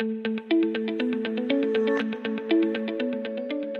thank you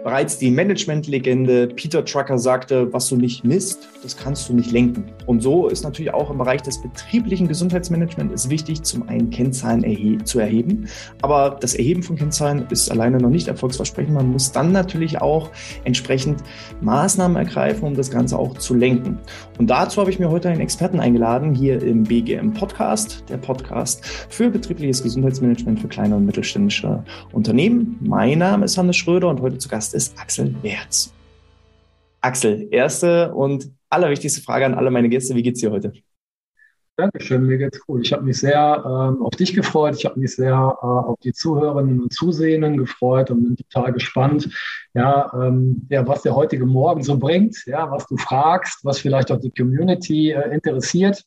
Bereits die Managementlegende Peter Trucker sagte, was du nicht misst, das kannst du nicht lenken. Und so ist natürlich auch im Bereich des betrieblichen Gesundheitsmanagements wichtig, zum einen Kennzahlen erhe zu erheben. Aber das Erheben von Kennzahlen ist alleine noch nicht erfolgsversprechend. Man muss dann natürlich auch entsprechend Maßnahmen ergreifen, um das Ganze auch zu lenken. Und dazu habe ich mir heute einen Experten eingeladen, hier im BGM Podcast, der Podcast für betriebliches Gesundheitsmanagement für kleine und mittelständische Unternehmen. Mein Name ist Hannes Schröder und heute zu Gast Gast ist Axel Merz. Axel, erste und allerwichtigste Frage an alle meine Gäste. Wie geht's dir heute? Dankeschön, mir geht's gut. Ich habe mich sehr ähm, auf dich gefreut. Ich habe mich sehr äh, auf die Zuhörerinnen und Zusehenden gefreut und bin total gespannt, ja, ähm, ja, was der heutige Morgen so bringt, ja, was du fragst, was vielleicht auch die Community äh, interessiert.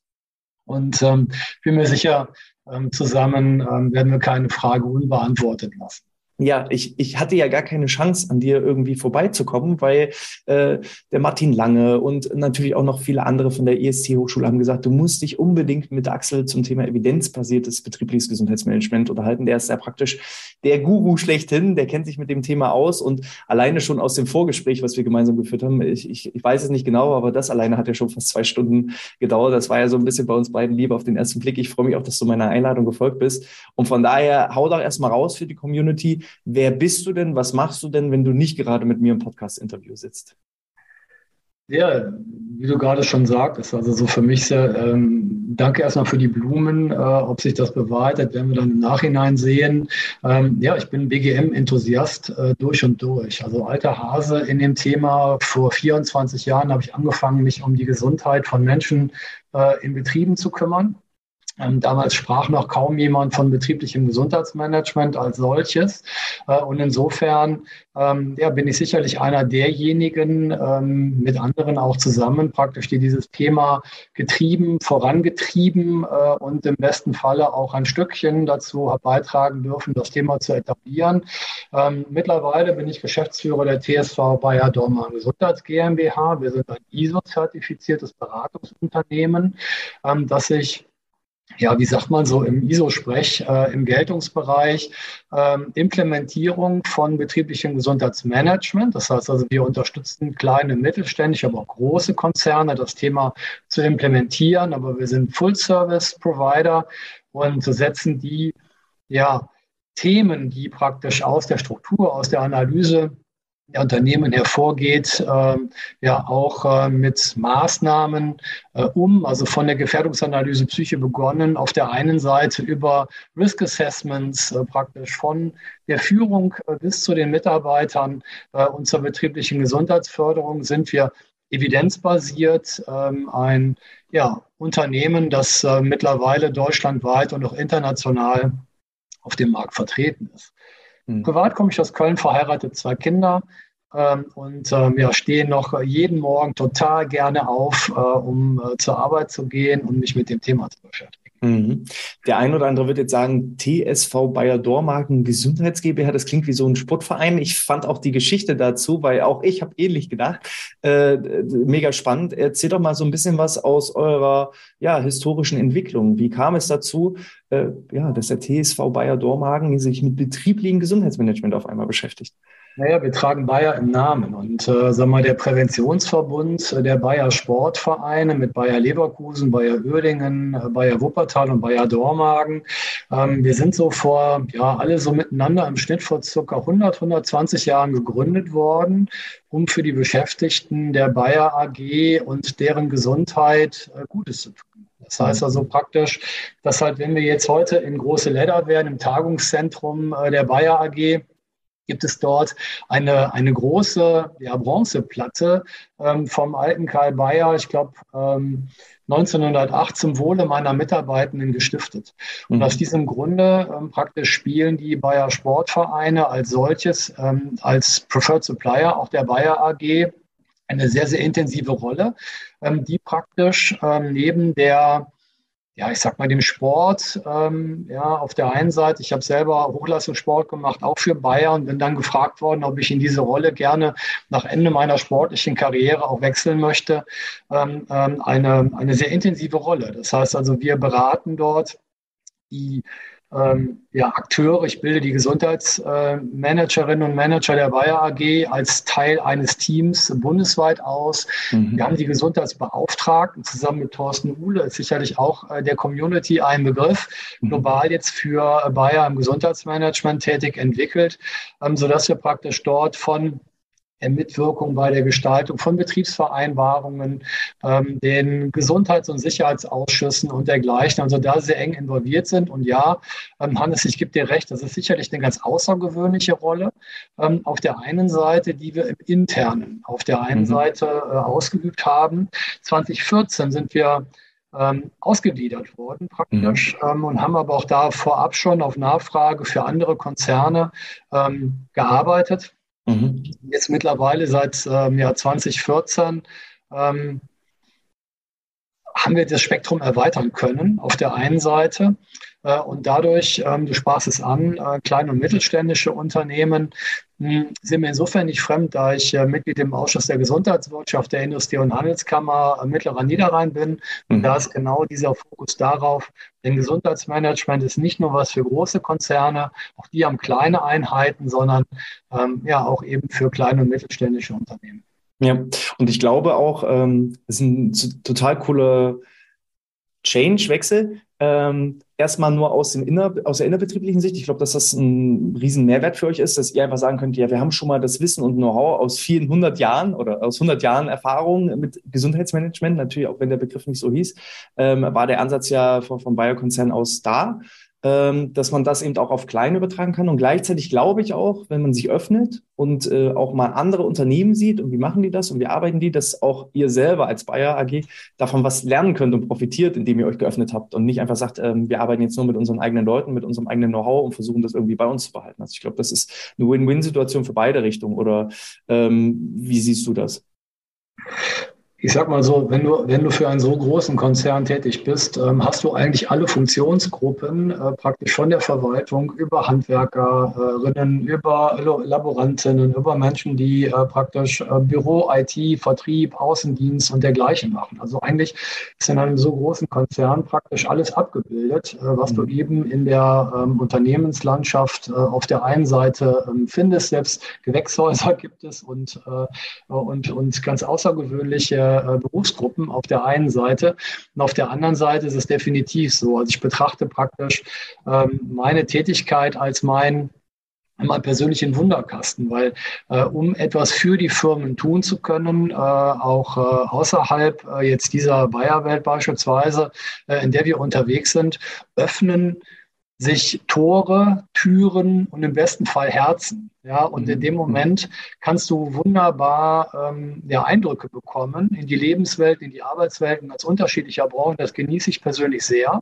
Und ähm, bin mir sicher, ähm, zusammen ähm, werden wir keine Frage unbeantwortet lassen ja, ich, ich hatte ja gar keine Chance, an dir irgendwie vorbeizukommen, weil äh, der Martin Lange und natürlich auch noch viele andere von der EST-Hochschule haben gesagt, du musst dich unbedingt mit Axel zum Thema evidenzbasiertes betriebliches Gesundheitsmanagement unterhalten. Der ist ja praktisch der Guru schlechthin, der kennt sich mit dem Thema aus und alleine schon aus dem Vorgespräch, was wir gemeinsam geführt haben, ich, ich, ich weiß es nicht genau, aber das alleine hat ja schon fast zwei Stunden gedauert. Das war ja so ein bisschen bei uns beiden Liebe auf den ersten Blick. Ich freue mich auch, dass du meiner Einladung gefolgt bist. Und von daher hau doch erstmal raus für die Community Wer bist du denn? Was machst du denn, wenn du nicht gerade mit mir im Podcast-Interview sitzt? Ja, wie du gerade schon sagtest, also so für mich sehr, ähm, danke erstmal für die Blumen. Äh, ob sich das bewahrheitet, werden wir dann im Nachhinein sehen. Ähm, ja, ich bin BGM-Enthusiast äh, durch und durch. Also alter Hase in dem Thema. Vor 24 Jahren habe ich angefangen, mich um die Gesundheit von Menschen äh, in Betrieben zu kümmern. Ähm, damals sprach noch kaum jemand von betrieblichem Gesundheitsmanagement als solches. Äh, und insofern ähm, ja, bin ich sicherlich einer derjenigen, ähm, mit anderen auch zusammen praktisch, die dieses Thema getrieben, vorangetrieben äh, und im besten Falle auch ein Stückchen dazu beitragen dürfen, das Thema zu etablieren. Mittlerweile bin ich Geschäftsführer der TSV Bayer Dormann Gesundheits GmbH. Wir sind ein ISO-zertifiziertes Beratungsunternehmen, das sich ja, wie sagt man so im ISO-Sprech, äh, im Geltungsbereich äh, Implementierung von betrieblichem Gesundheitsmanagement. Das heißt also, wir unterstützen kleine, mittelständische, aber auch große Konzerne, das Thema zu implementieren. Aber wir sind Full-Service-Provider und setzen die ja, Themen, die praktisch aus der Struktur, aus der Analyse Unternehmen hervorgeht, äh, ja auch äh, mit Maßnahmen äh, um, also von der Gefährdungsanalyse Psyche begonnen, auf der einen Seite über Risk Assessments äh, praktisch von der Führung äh, bis zu den Mitarbeitern äh, und zur betrieblichen Gesundheitsförderung sind wir evidenzbasiert ähm, ein ja, Unternehmen, das mittlerweile deutschlandweit und auch international auf dem Markt vertreten ist. Mhm. Privat komme ich aus Köln, verheiratet, zwei Kinder ähm, und ähm, ja, stehe noch jeden Morgen total gerne auf, äh, um äh, zur Arbeit zu gehen und mich mit dem Thema zu beschäftigen. Mhm. Der ein oder andere wird jetzt sagen, TSV Bayer Dormagen Gesundheits GmbH, das klingt wie so ein Sportverein. Ich fand auch die Geschichte dazu, weil auch ich habe ähnlich gedacht. Äh, mega spannend. Erzähl doch mal so ein bisschen was aus eurer ja, historischen Entwicklung. Wie kam es dazu, äh, ja, dass der TSV Bayer Dormagen sich mit betrieblichem Gesundheitsmanagement auf einmal beschäftigt? Naja, wir tragen Bayer im Namen und äh, sag mal, der Präventionsverbund äh, der Bayer Sportvereine mit Bayer Leverkusen, Bayer Uerdingen, äh, Bayer Wuppertal und Bayer Dormagen. Ähm, wir sind so vor, ja, alle so miteinander im Schnitt vor circa 100, 120 Jahren gegründet worden, um für die Beschäftigten der Bayer AG und deren Gesundheit äh, Gutes zu tun. Das heißt also praktisch, dass halt, wenn wir jetzt heute in große Leder werden, im Tagungszentrum äh, der Bayer AG, gibt es dort eine, eine große ja, Bronzeplatte ähm, vom alten Karl Bayer, ich glaube ähm, 1908 zum Wohle meiner Mitarbeitenden gestiftet. Und mhm. aus diesem Grunde ähm, praktisch spielen die Bayer Sportvereine als solches, ähm, als Preferred Supplier, auch der Bayer AG, eine sehr, sehr intensive Rolle, ähm, die praktisch ähm, neben der ja, ich sag mal, dem Sport, ähm, ja, auf der einen Seite, ich habe selber Hochleistungssport gemacht, auch für Bayern bin dann gefragt worden, ob ich in diese Rolle gerne nach Ende meiner sportlichen Karriere auch wechseln möchte. Ähm, ähm eine, eine sehr intensive Rolle. Das heißt also, wir beraten dort die ähm, ja, Akteure. Ich bilde die Gesundheitsmanagerinnen und Manager der Bayer AG als Teil eines Teams bundesweit aus. Mhm. Wir haben die Gesundheitsbeauftragten zusammen mit Thorsten Uhle, ist sicherlich auch äh, der Community ein Begriff, mhm. global jetzt für Bayer im Gesundheitsmanagement tätig entwickelt, ähm, sodass wir praktisch dort von Mitwirkung bei der Gestaltung von Betriebsvereinbarungen, ähm, den Gesundheits- und Sicherheitsausschüssen und dergleichen, also da sehr eng involviert sind. Und ja, ähm, Hannes, ich gebe dir recht, das ist sicherlich eine ganz außergewöhnliche Rolle. Ähm, auf der einen Seite, die wir im Internen auf der einen mhm. Seite äh, ausgeübt haben. 2014 sind wir ähm, ausgegliedert worden praktisch mhm. ähm, und haben aber auch da vorab schon auf Nachfrage für andere Konzerne ähm, gearbeitet. Mhm. Jetzt mittlerweile seit ähm, Jahr 2014 ähm, haben wir das Spektrum erweitern können auf der einen Seite und dadurch, ähm, du sprachst es an, äh, kleine und mittelständische Unternehmen hm, sind mir insofern nicht fremd, da ich äh, Mitglied im Ausschuss der Gesundheitswirtschaft der Industrie- und Handelskammer äh, Mittlerer Niederrhein bin. Und mhm. da ist genau dieser Fokus darauf, denn Gesundheitsmanagement ist nicht nur was für große Konzerne, auch die haben kleine Einheiten, sondern ähm, ja auch eben für kleine und mittelständische Unternehmen. Ja, und ich glaube auch, ähm, es ist ein total cooler Change-Wechsel. Ähm, erstmal nur aus, dem inner, aus der innerbetrieblichen Sicht. Ich glaube, dass das ein riesen Mehrwert für euch ist, dass ihr einfach sagen könnt, ja, wir haben schon mal das Wissen und Know-how aus vielen hundert Jahren oder aus hundert Jahren Erfahrung mit Gesundheitsmanagement, natürlich auch wenn der Begriff nicht so hieß, ähm, war der Ansatz ja vom, vom Bayer-Konzern aus da dass man das eben auch auf klein übertragen kann. Und gleichzeitig glaube ich auch, wenn man sich öffnet und äh, auch mal andere Unternehmen sieht und wie machen die das und wie arbeiten die, dass auch ihr selber als Bayer AG davon was lernen könnt und profitiert, indem ihr euch geöffnet habt und nicht einfach sagt, ähm, wir arbeiten jetzt nur mit unseren eigenen Leuten, mit unserem eigenen Know-how und versuchen das irgendwie bei uns zu behalten. Also ich glaube, das ist eine Win-Win-Situation für beide Richtungen. Oder ähm, wie siehst du das? Ich sag mal so, wenn du, wenn du für einen so großen Konzern tätig bist, ähm, hast du eigentlich alle Funktionsgruppen äh, praktisch von der Verwaltung über Handwerkerinnen, über Laborantinnen, über Menschen, die äh, praktisch äh, Büro, IT, Vertrieb, Außendienst und dergleichen machen. Also eigentlich ist in einem so großen Konzern praktisch alles abgebildet, äh, was mhm. du eben in der ähm, Unternehmenslandschaft äh, auf der einen Seite ähm, findest. Selbst Gewächshäuser gibt es und, äh, und, und ganz außergewöhnliche äh, Berufsgruppen auf der einen Seite. Und auf der anderen Seite ist es definitiv so. Also ich betrachte praktisch ähm, meine Tätigkeit als mein einmal persönlich in Wunderkasten, weil äh, um etwas für die Firmen tun zu können, äh, auch äh, außerhalb äh, jetzt dieser Bayerwelt beispielsweise, äh, in der wir unterwegs sind, öffnen sich Tore, Türen und im besten Fall Herzen. Ja, und in dem mhm. Moment kannst du wunderbar ähm, ja, Eindrücke bekommen in die Lebenswelt, in die Arbeitswelten als unterschiedlicher Branchen. Das genieße ich persönlich sehr.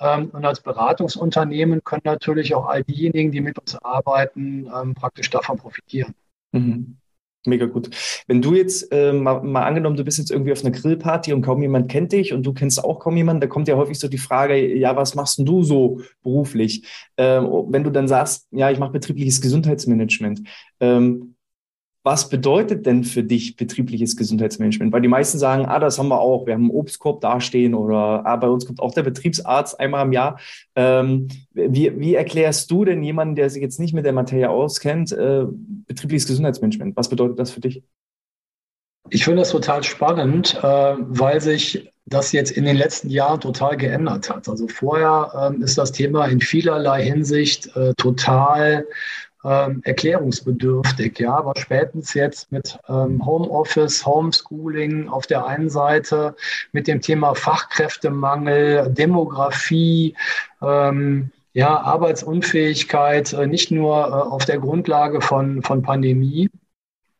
Ähm, und als Beratungsunternehmen können natürlich auch all diejenigen, die mit uns arbeiten, ähm, praktisch davon profitieren. Mhm. Mega gut. Wenn du jetzt äh, mal, mal, angenommen, du bist jetzt irgendwie auf einer Grillparty und kaum jemand kennt dich und du kennst auch kaum jemanden, da kommt ja häufig so die Frage, ja, was machst denn du so beruflich? Ähm, wenn du dann sagst, ja, ich mache betriebliches Gesundheitsmanagement, ähm, was bedeutet denn für dich betriebliches Gesundheitsmanagement? Weil die meisten sagen, ah, das haben wir auch, wir haben einen Obstkorb dastehen oder ah, bei uns kommt auch der Betriebsarzt einmal im Jahr. Ähm, wie, wie erklärst du denn jemanden, der sich jetzt nicht mit der Materie auskennt, äh, betriebliches Gesundheitsmanagement? Was bedeutet das für dich? Ich finde das total spannend, äh, weil sich das jetzt in den letzten Jahren total geändert hat. Also vorher ähm, ist das Thema in vielerlei Hinsicht äh, total ähm, erklärungsbedürftig. Ja, aber spätestens jetzt mit ähm, Homeoffice, Homeschooling auf der einen Seite, mit dem Thema Fachkräftemangel, Demografie, ähm, ja, Arbeitsunfähigkeit, äh, nicht nur äh, auf der Grundlage von, von Pandemie,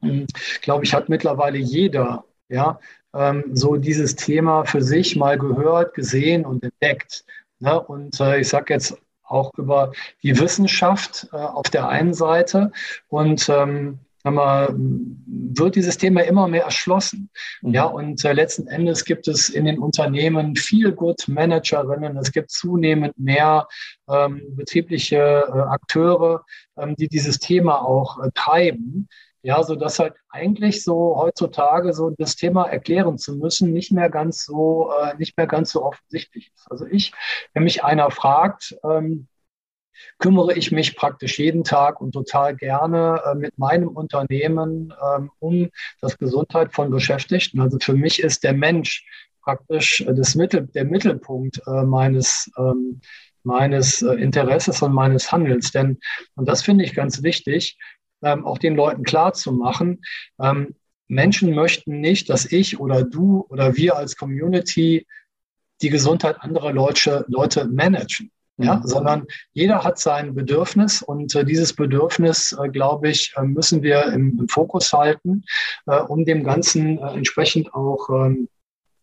hm, glaube ich, hat mittlerweile jeder, ja, ähm, so dieses Thema für sich mal gehört, gesehen und entdeckt. Ne? Und äh, ich sage jetzt auch über die Wissenschaft äh, auf der einen Seite und ähm, wird dieses Thema immer mehr erschlossen. Mhm. Ja, und äh, letzten Endes gibt es in den Unternehmen viel Good Managerinnen. Es gibt zunehmend mehr ähm, betriebliche äh, Akteure, ähm, die dieses Thema auch äh, treiben. Ja, so dass halt eigentlich so heutzutage so das Thema erklären zu müssen nicht mehr ganz so, äh, nicht mehr ganz so offensichtlich ist. Also ich, wenn mich einer fragt, ähm, kümmere ich mich praktisch jeden Tag und total gerne äh, mit meinem Unternehmen ähm, um das Gesundheit von Beschäftigten. Also für mich ist der Mensch praktisch äh, das Mittel, der Mittelpunkt äh, meines, ähm, meines äh, Interesses und meines Handelns. Denn, und das finde ich ganz wichtig, ähm, auch den Leuten klar zu machen, ähm, Menschen möchten nicht, dass ich oder du oder wir als Community die Gesundheit anderer Leute, Leute managen. Ja, mhm. sondern jeder hat sein Bedürfnis und äh, dieses Bedürfnis, äh, glaube ich, äh, müssen wir im, im Fokus halten, äh, um dem Ganzen äh, entsprechend auch ähm,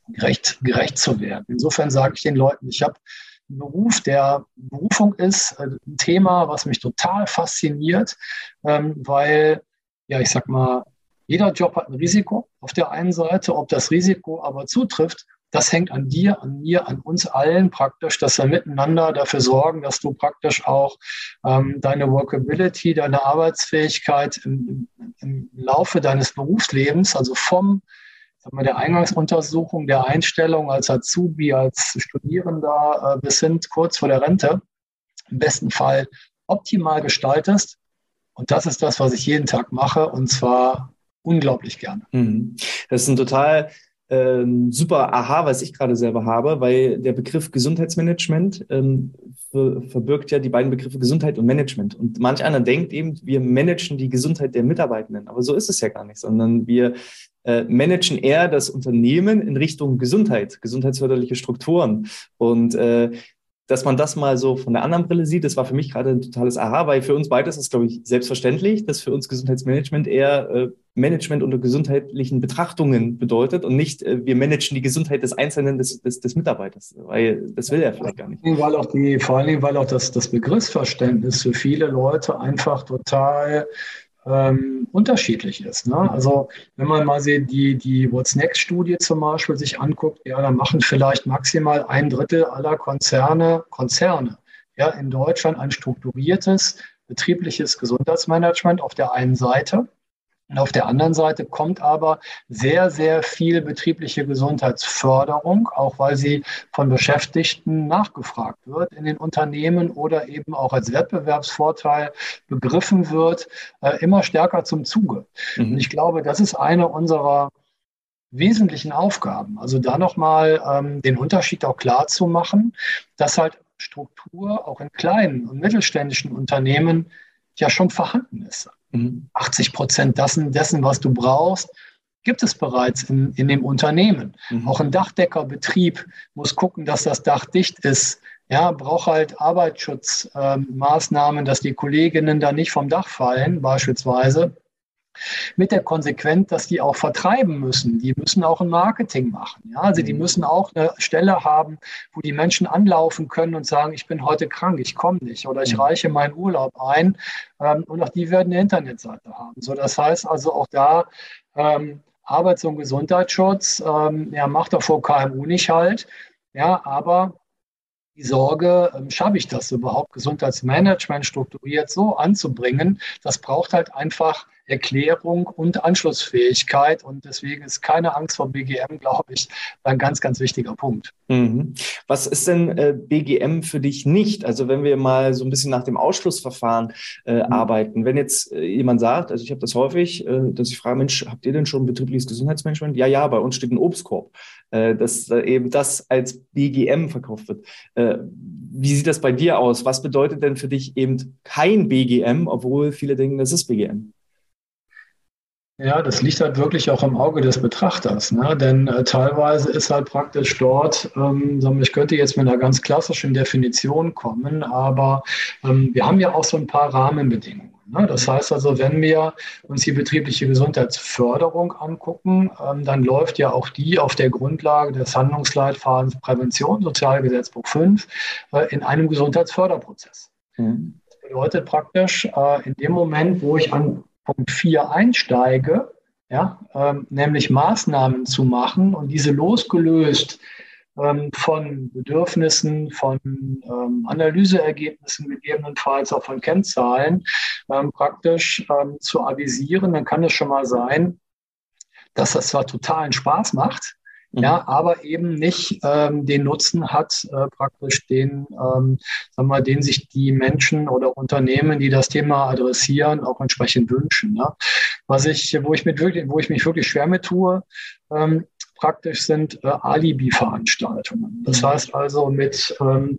gerecht, gerecht zu werden. Insofern sage ich den Leuten, ich habe Beruf, der Berufung ist, äh, ein Thema, was mich total fasziniert, ähm, weil, ja, ich sag mal, jeder Job hat ein Risiko auf der einen Seite. Ob das Risiko aber zutrifft, das hängt an dir, an mir, an uns allen praktisch, dass wir miteinander dafür sorgen, dass du praktisch auch ähm, deine Workability, deine Arbeitsfähigkeit im, im, Laufe deines Berufslebens, also vom sagen der Eingangsuntersuchung, der Einstellung als Azubi, als Studierender äh, bis hin kurz vor der Rente, im besten Fall optimal gestaltest. Und das ist das, was ich jeden Tag mache, und zwar unglaublich gerne. Mhm. Das ist ein total ähm, super Aha, was ich gerade selber habe, weil der Begriff Gesundheitsmanagement ähm, verbirgt ja die beiden Begriffe Gesundheit und Management. Und manch einer denkt eben, wir managen die Gesundheit der Mitarbeitenden. Aber so ist es ja gar nicht, sondern wir äh, managen eher das Unternehmen in Richtung Gesundheit, gesundheitsförderliche Strukturen. Und äh, dass man das mal so von der anderen Brille sieht, das war für mich gerade ein totales Aha, weil für uns beide ist glaube ich, selbstverständlich, dass für uns Gesundheitsmanagement eher äh, Management unter gesundheitlichen Betrachtungen bedeutet und nicht, äh, wir managen die Gesundheit des Einzelnen, des, des, des Mitarbeiters, weil das will er vielleicht gar nicht. Weil auch die, vor Dingen, weil auch das, das Begriffsverständnis für viele Leute einfach total ähm, unterschiedlich ist. Ne? Also wenn man mal die, die What's Next-Studie zum Beispiel sich anguckt, ja, dann machen vielleicht maximal ein Drittel aller Konzerne, Konzerne ja, in Deutschland ein strukturiertes betriebliches Gesundheitsmanagement auf der einen Seite. Und auf der anderen Seite kommt aber sehr, sehr viel betriebliche Gesundheitsförderung, auch weil sie von Beschäftigten nachgefragt wird in den Unternehmen oder eben auch als Wettbewerbsvorteil begriffen wird, äh, immer stärker zum Zuge. Mhm. Und ich glaube, das ist eine unserer wesentlichen Aufgaben. Also da nochmal ähm, den Unterschied auch klar zu machen, dass halt Struktur auch in kleinen und mittelständischen Unternehmen ja schon vorhanden ist. 80 mhm. Prozent dessen, dessen, was du brauchst, gibt es bereits in, in dem Unternehmen. Mhm. Auch ein Dachdeckerbetrieb muss gucken, dass das Dach dicht ist. Ja, braucht halt Arbeitsschutzmaßnahmen, ähm, dass die Kolleginnen da nicht vom Dach fallen, beispielsweise. Mit der Konsequenz, dass die auch vertreiben müssen. Die müssen auch ein Marketing machen. Ja? Also die mhm. müssen auch eine Stelle haben, wo die Menschen anlaufen können und sagen, ich bin heute krank, ich komme nicht oder ich mhm. reiche meinen Urlaub ein. Ähm, und auch die werden eine Internetseite haben. So, das heißt also auch da ähm, Arbeits- und Gesundheitsschutz, ähm, ja, macht doch vor KMU nicht halt. Ja, aber die Sorge, ähm, schaffe ich das überhaupt, Gesundheitsmanagement strukturiert so anzubringen, das braucht halt einfach Erklärung und Anschlussfähigkeit. Und deswegen ist keine Angst vor BGM, glaube ich, ein ganz, ganz wichtiger Punkt. Mhm. Was ist denn äh, BGM für dich nicht? Also wenn wir mal so ein bisschen nach dem Ausschlussverfahren äh, mhm. arbeiten. Wenn jetzt äh, jemand sagt, also ich habe das häufig, äh, dass ich frage, Mensch, habt ihr denn schon betriebliches Gesundheitsmanagement? Ja, ja, bei uns steht ein Obstkorb, äh, dass eben das als BGM verkauft wird. Äh, wie sieht das bei dir aus? Was bedeutet denn für dich eben kein BGM, obwohl viele denken, das ist BGM? Ja, das liegt halt wirklich auch im Auge des Betrachters. Ne? Denn äh, teilweise ist halt praktisch dort, ähm, ich könnte jetzt mit einer ganz klassischen Definition kommen, aber ähm, wir haben ja auch so ein paar Rahmenbedingungen. Ne? Das heißt also, wenn wir uns die betriebliche Gesundheitsförderung angucken, ähm, dann läuft ja auch die auf der Grundlage des Handlungsleitfadens Prävention, Sozialgesetzbuch 5, äh, in einem Gesundheitsförderprozess. Mhm. Das bedeutet praktisch, äh, in dem Moment, wo ich an Punkt 4 einsteige, ja, ähm, nämlich Maßnahmen zu machen und diese losgelöst ähm, von Bedürfnissen, von ähm, Analyseergebnissen gegebenenfalls auch von Kennzahlen ähm, praktisch ähm, zu avisieren, dann kann es schon mal sein, dass das zwar totalen Spaß macht, mhm. ja, aber eben nicht ähm, den Nutzen hat, äh, praktisch den, ähm, sagen wir, den sich die Menschen oder Unternehmen, die das Thema adressieren, auch entsprechend wünschen. Ne? Was ich, wo ich mit wirklich, wo ich mich wirklich schwer mit tue, ähm, praktisch sind äh, Alibi-Veranstaltungen. Das mhm. heißt also mit ähm,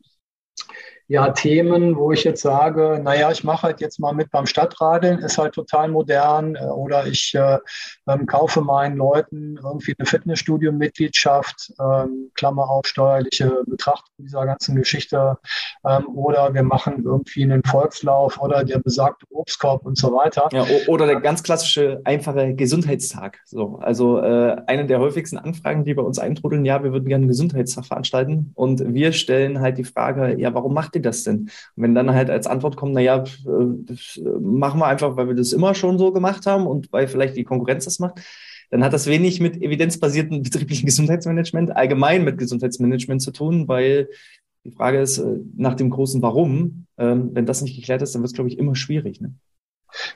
ja, Themen, wo ich jetzt sage, naja, ich mache halt jetzt mal mit beim Stadtradeln, ist halt total modern äh, oder ich äh, ähm, kaufe meinen Leuten irgendwie eine Fitnessstudio-Mitgliedschaft, ähm, Klammer auf steuerliche Betrachtung dieser ganzen Geschichte ähm, oder wir machen irgendwie einen Volkslauf oder der besagte Obstkorb und so weiter. Ja, oder der ganz klassische, einfache Gesundheitstag. So, also äh, eine der häufigsten Anfragen, die bei uns eintrudeln, ja, wir würden gerne einen Gesundheitstag veranstalten und wir stellen halt die Frage, ja, warum macht ihr das denn? Und wenn dann halt als Antwort kommt, naja, das machen wir einfach, weil wir das immer schon so gemacht haben und weil vielleicht die Konkurrenz das macht, dann hat das wenig mit evidenzbasiertem betrieblichen Gesundheitsmanagement, allgemein mit Gesundheitsmanagement zu tun, weil die Frage ist äh, nach dem großen Warum. Ähm, wenn das nicht geklärt ist, dann wird es, glaube ich, immer schwierig. Ne?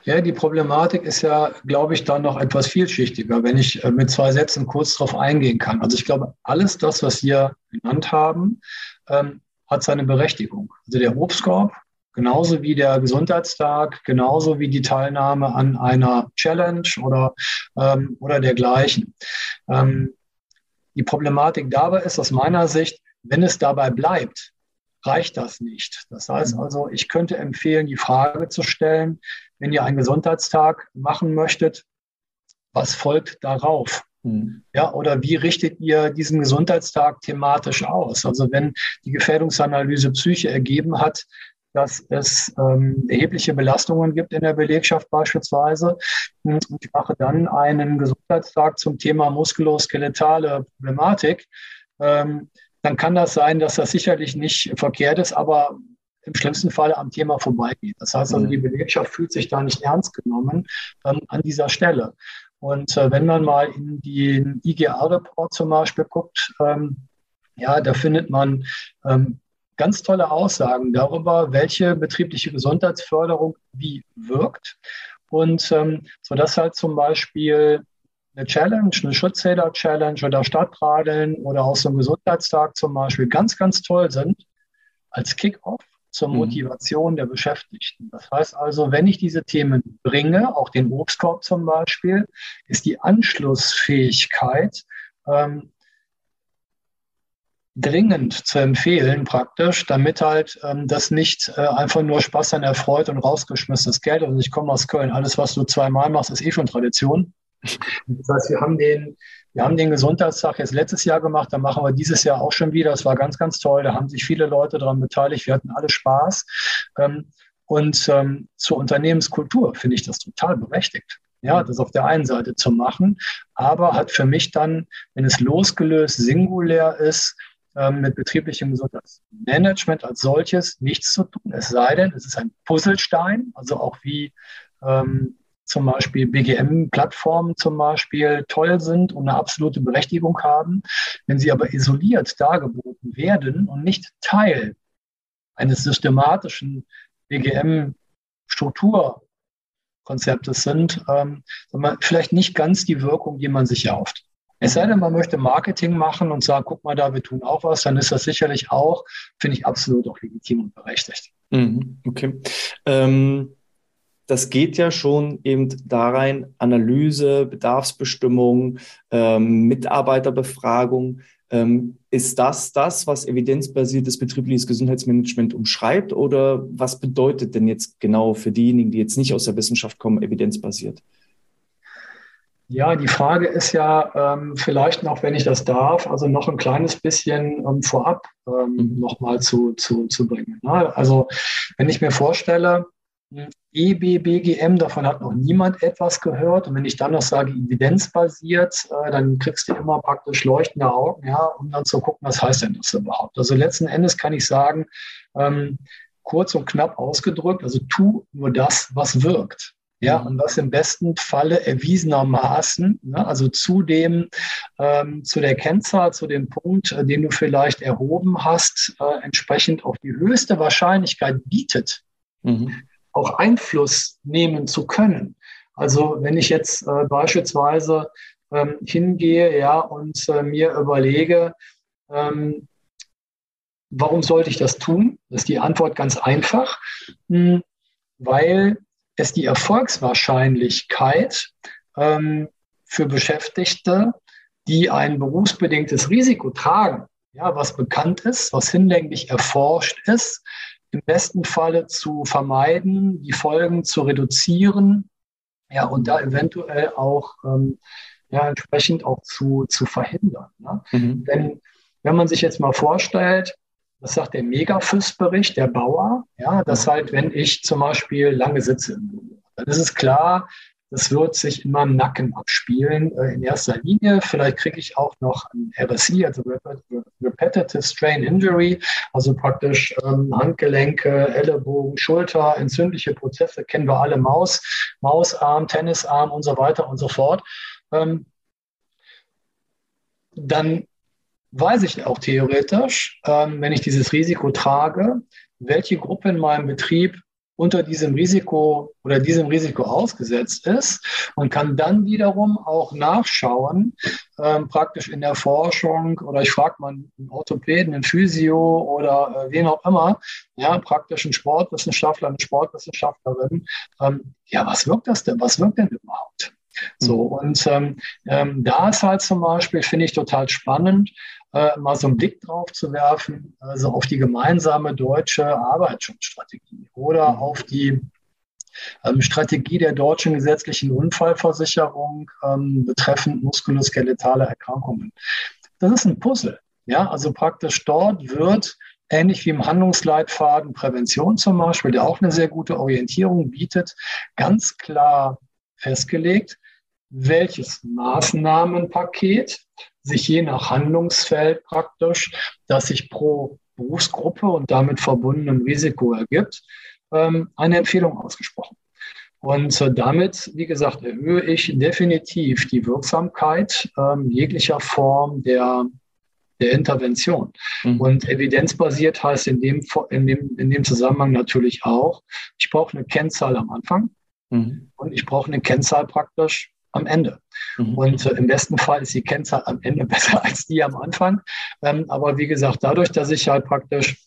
Ja, die Problematik ist ja, glaube ich, dann noch etwas vielschichtiger, wenn ich äh, mit zwei Sätzen kurz darauf eingehen kann. Also ich glaube, alles das, was wir genannt haben, ähm, hat seine Berechtigung. Also der Obstkorb, genauso wie der Gesundheitstag, genauso wie die Teilnahme an einer Challenge oder, ähm, oder dergleichen. Ähm, die Problematik dabei ist aus meiner Sicht, wenn es dabei bleibt, reicht das nicht. Das heißt also, ich könnte empfehlen, die Frage zu stellen, wenn ihr einen Gesundheitstag machen möchtet, was folgt darauf? Hm. Ja, oder wie richtet ihr diesen Gesundheitstag thematisch aus? Also wenn die Gefährdungsanalyse Psyche ergeben hat, dass es ähm, erhebliche Belastungen gibt in der Belegschaft beispielsweise. Und ich mache dann einen Gesundheitstag zum Thema muskuloskeletale Problematik. Ähm, dann kann das sein, dass das sicherlich nicht verkehrt ist, aber im schlimmsten Fall am Thema vorbeigeht. Das heißt also, hm. die Belegschaft fühlt sich da nicht ernst genommen ähm, an dieser Stelle. Und äh, wenn man mal in den IGA-Report zum Beispiel guckt, ähm, ja, da findet man ähm, ganz tolle Aussagen darüber, welche betriebliche Gesundheitsförderung wie wirkt. Und ähm, so dass halt zum Beispiel eine Challenge, eine Schutzräder-Challenge oder Stadtradeln oder auch so ein Gesundheitstag zum Beispiel ganz, ganz toll sind als Kickoff zur mhm. Motivation der Beschäftigten. Das heißt also, wenn ich diese Themen bringe, auch den Obstkorb zum Beispiel, ist die Anschlussfähigkeit ähm, dringend zu empfehlen praktisch, damit halt ähm, das nicht äh, einfach nur Spaß an erfreut und rausgeschmissenes Geld. Also ich komme aus Köln, alles, was du zweimal machst, ist eh schon Tradition. Das heißt, wir haben den wir haben den Gesundheitstag jetzt letztes Jahr gemacht, da machen wir dieses Jahr auch schon wieder. Das war ganz, ganz toll. Da haben sich viele Leute daran beteiligt. Wir hatten alle Spaß. Ähm, und ähm, zur Unternehmenskultur finde ich das total berechtigt. Ja, das auf der einen Seite zu machen, aber hat für mich dann, wenn es losgelöst singulär ist, ähm, mit betrieblichem Gesundheitsmanagement als solches nichts zu tun. Es sei denn, es ist ein Puzzlestein, also auch wie zum Beispiel BGM-Plattformen zum Beispiel toll sind und eine absolute Berechtigung haben. Wenn sie aber isoliert dargeboten werden und nicht Teil eines systematischen BGM-Strukturkonzeptes sind, ähm, vielleicht nicht ganz die Wirkung, die man sich erhofft. Es sei denn, man möchte Marketing machen und sagen, guck mal da, wir tun auch was, dann ist das sicherlich auch, finde ich, absolut auch legitim und berechtigt. Mhm, okay. Ähm das geht ja schon eben da rein, Analyse, Bedarfsbestimmung, ähm, Mitarbeiterbefragung. Ähm, ist das das, was evidenzbasiertes betriebliches Gesundheitsmanagement umschreibt? Oder was bedeutet denn jetzt genau für diejenigen, die jetzt nicht aus der Wissenschaft kommen, evidenzbasiert? Ja, die Frage ist ja ähm, vielleicht noch, wenn ich das darf, also noch ein kleines bisschen ähm, vorab ähm, mhm. nochmal zu, zu, zu bringen. Ne? Also wenn ich mir vorstelle, EBBGM, davon hat noch niemand etwas gehört. Und wenn ich dann noch sage, evidenzbasiert, äh, dann kriegst du immer praktisch leuchtende Augen, ja, um dann zu gucken, was heißt denn das überhaupt? Also letzten Endes kann ich sagen, ähm, kurz und knapp ausgedrückt, also tu nur das, was wirkt. Ja, und das im besten Falle erwiesenermaßen, ne, also zu dem, ähm, zu der Kennzahl, zu dem Punkt, äh, den du vielleicht erhoben hast, äh, entsprechend auch die höchste Wahrscheinlichkeit bietet, mhm auch Einfluss nehmen zu können. Also wenn ich jetzt äh, beispielsweise ähm, hingehe, ja, und äh, mir überlege, ähm, warum sollte ich das tun? Ist die Antwort ganz einfach, hm, weil es die Erfolgswahrscheinlichkeit ähm, für Beschäftigte, die ein berufsbedingtes Risiko tragen, ja, was bekannt ist, was hinlänglich erforscht ist, im besten Falle zu vermeiden, die Folgen zu reduzieren, ja, und da eventuell auch ähm, ja, entsprechend auch zu, zu verhindern. Ne? Mhm. Denn wenn man sich jetzt mal vorstellt, das sagt der Megafys-Bericht, der Bauer, ja, dass halt, wenn ich zum Beispiel lange sitze, dann ist es klar, das wird sich in meinem Nacken abspielen, äh, in erster Linie. Vielleicht kriege ich auch noch ein RSI, also Repetitive Strain Injury, also praktisch ähm, Handgelenke, Ellenbogen, Schulter, entzündliche Prozesse, kennen wir alle, Maus, Mausarm, Tennisarm und so weiter und so fort. Ähm, dann weiß ich auch theoretisch, ähm, wenn ich dieses Risiko trage, welche Gruppe in meinem Betrieb unter diesem Risiko oder diesem Risiko ausgesetzt ist und kann dann wiederum auch nachschauen, ähm, praktisch in der Forschung oder ich frage mal einen Orthopäden, einen Physio oder äh, wen auch immer, ja, praktisch einen Sportwissenschaftler, eine Sportwissenschaftlerin, ähm, ja, was wirkt das denn? Was wirkt denn überhaupt? So, mhm. und ähm, ähm, da ist halt zum Beispiel, finde ich total spannend, äh, mal so einen Blick drauf zu werfen, also auf die gemeinsame deutsche Arbeitsschutzstrategie oder mhm. auf die ähm, Strategie der deutschen gesetzlichen Unfallversicherung ähm, betreffend muskuloskeletale Erkrankungen. Das ist ein Puzzle. Ja, also praktisch dort wird ähnlich wie im Handlungsleitfaden Prävention zum Beispiel, der auch eine sehr gute Orientierung bietet, ganz klar festgelegt, welches Maßnahmenpaket sich je nach Handlungsfeld praktisch, das sich pro Berufsgruppe und damit verbundenem Risiko ergibt, ähm, eine Empfehlung ausgesprochen. Und äh, damit, wie gesagt, erhöhe ich definitiv die Wirksamkeit ähm, jeglicher Form der, der Intervention. Mhm. Und evidenzbasiert heißt in dem, in, dem, in dem Zusammenhang natürlich auch, ich brauche eine Kennzahl am Anfang mhm. und ich brauche eine Kennzahl praktisch am Ende. Mhm. Und äh, im besten Fall ist die Kennzahl am Ende besser als die am Anfang. Ähm, aber wie gesagt, dadurch, dass ich halt praktisch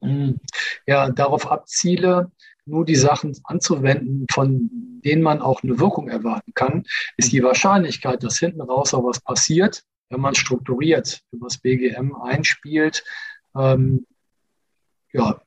mh, hm, ja, darauf abziele, nur die Sachen anzuwenden, von denen man auch eine Wirkung erwarten kann, ist die Wahrscheinlichkeit, dass hinten raus auch was passiert, wenn man strukturiert über das BGM einspielt, ähm, ja,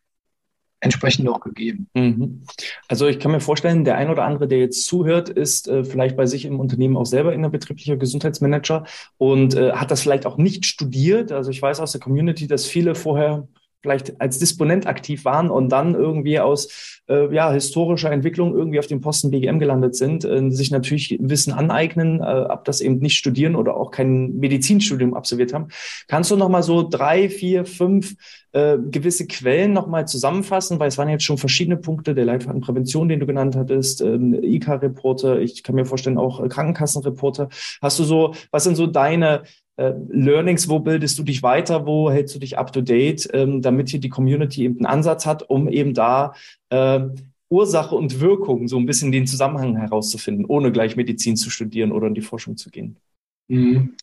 entsprechend auch gegeben. Mhm. Also ich kann mir vorstellen, der ein oder andere, der jetzt zuhört, ist äh, vielleicht bei sich im Unternehmen auch selber in der betrieblicher Gesundheitsmanager und äh, hat das vielleicht auch nicht studiert. Also ich weiß aus der Community, dass viele vorher vielleicht als Disponent aktiv waren und dann irgendwie aus äh, ja, historischer Entwicklung irgendwie auf dem Posten BGM gelandet sind, äh, sich natürlich Wissen aneignen, äh, ab das eben nicht studieren oder auch kein Medizinstudium absolviert haben. Kannst du noch mal so drei, vier, fünf äh, gewisse Quellen noch mal zusammenfassen, weil es waren jetzt schon verschiedene Punkte, der Leitfaden Prävention, den du genannt hattest, ähm, IK-Reporter, ich kann mir vorstellen auch Krankenkassenreporter. Hast du so, was sind so deine Learnings, wo bildest du dich weiter, wo hältst du dich up to date, ähm, damit hier die Community eben einen Ansatz hat, um eben da äh, Ursache und Wirkung so ein bisschen den Zusammenhang herauszufinden, ohne gleich Medizin zu studieren oder in die Forschung zu gehen. Mhm.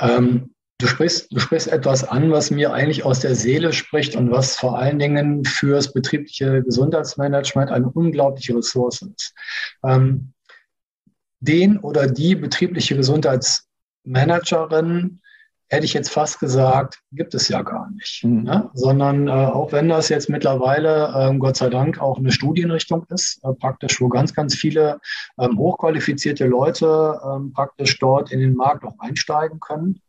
Ähm, du, sprichst, du sprichst etwas an, was mir eigentlich aus der Seele spricht und was vor allen Dingen fürs betriebliche Gesundheitsmanagement eine unglaubliche Ressource ist. Ähm, den oder die betriebliche Gesundheits Managerin, hätte ich jetzt fast gesagt, gibt es ja gar nicht. Mhm. Ne? Sondern äh, auch wenn das jetzt mittlerweile, ähm, Gott sei Dank, auch eine Studienrichtung ist, äh, praktisch, wo ganz, ganz viele ähm, hochqualifizierte Leute ähm, praktisch dort in den Markt auch einsteigen können,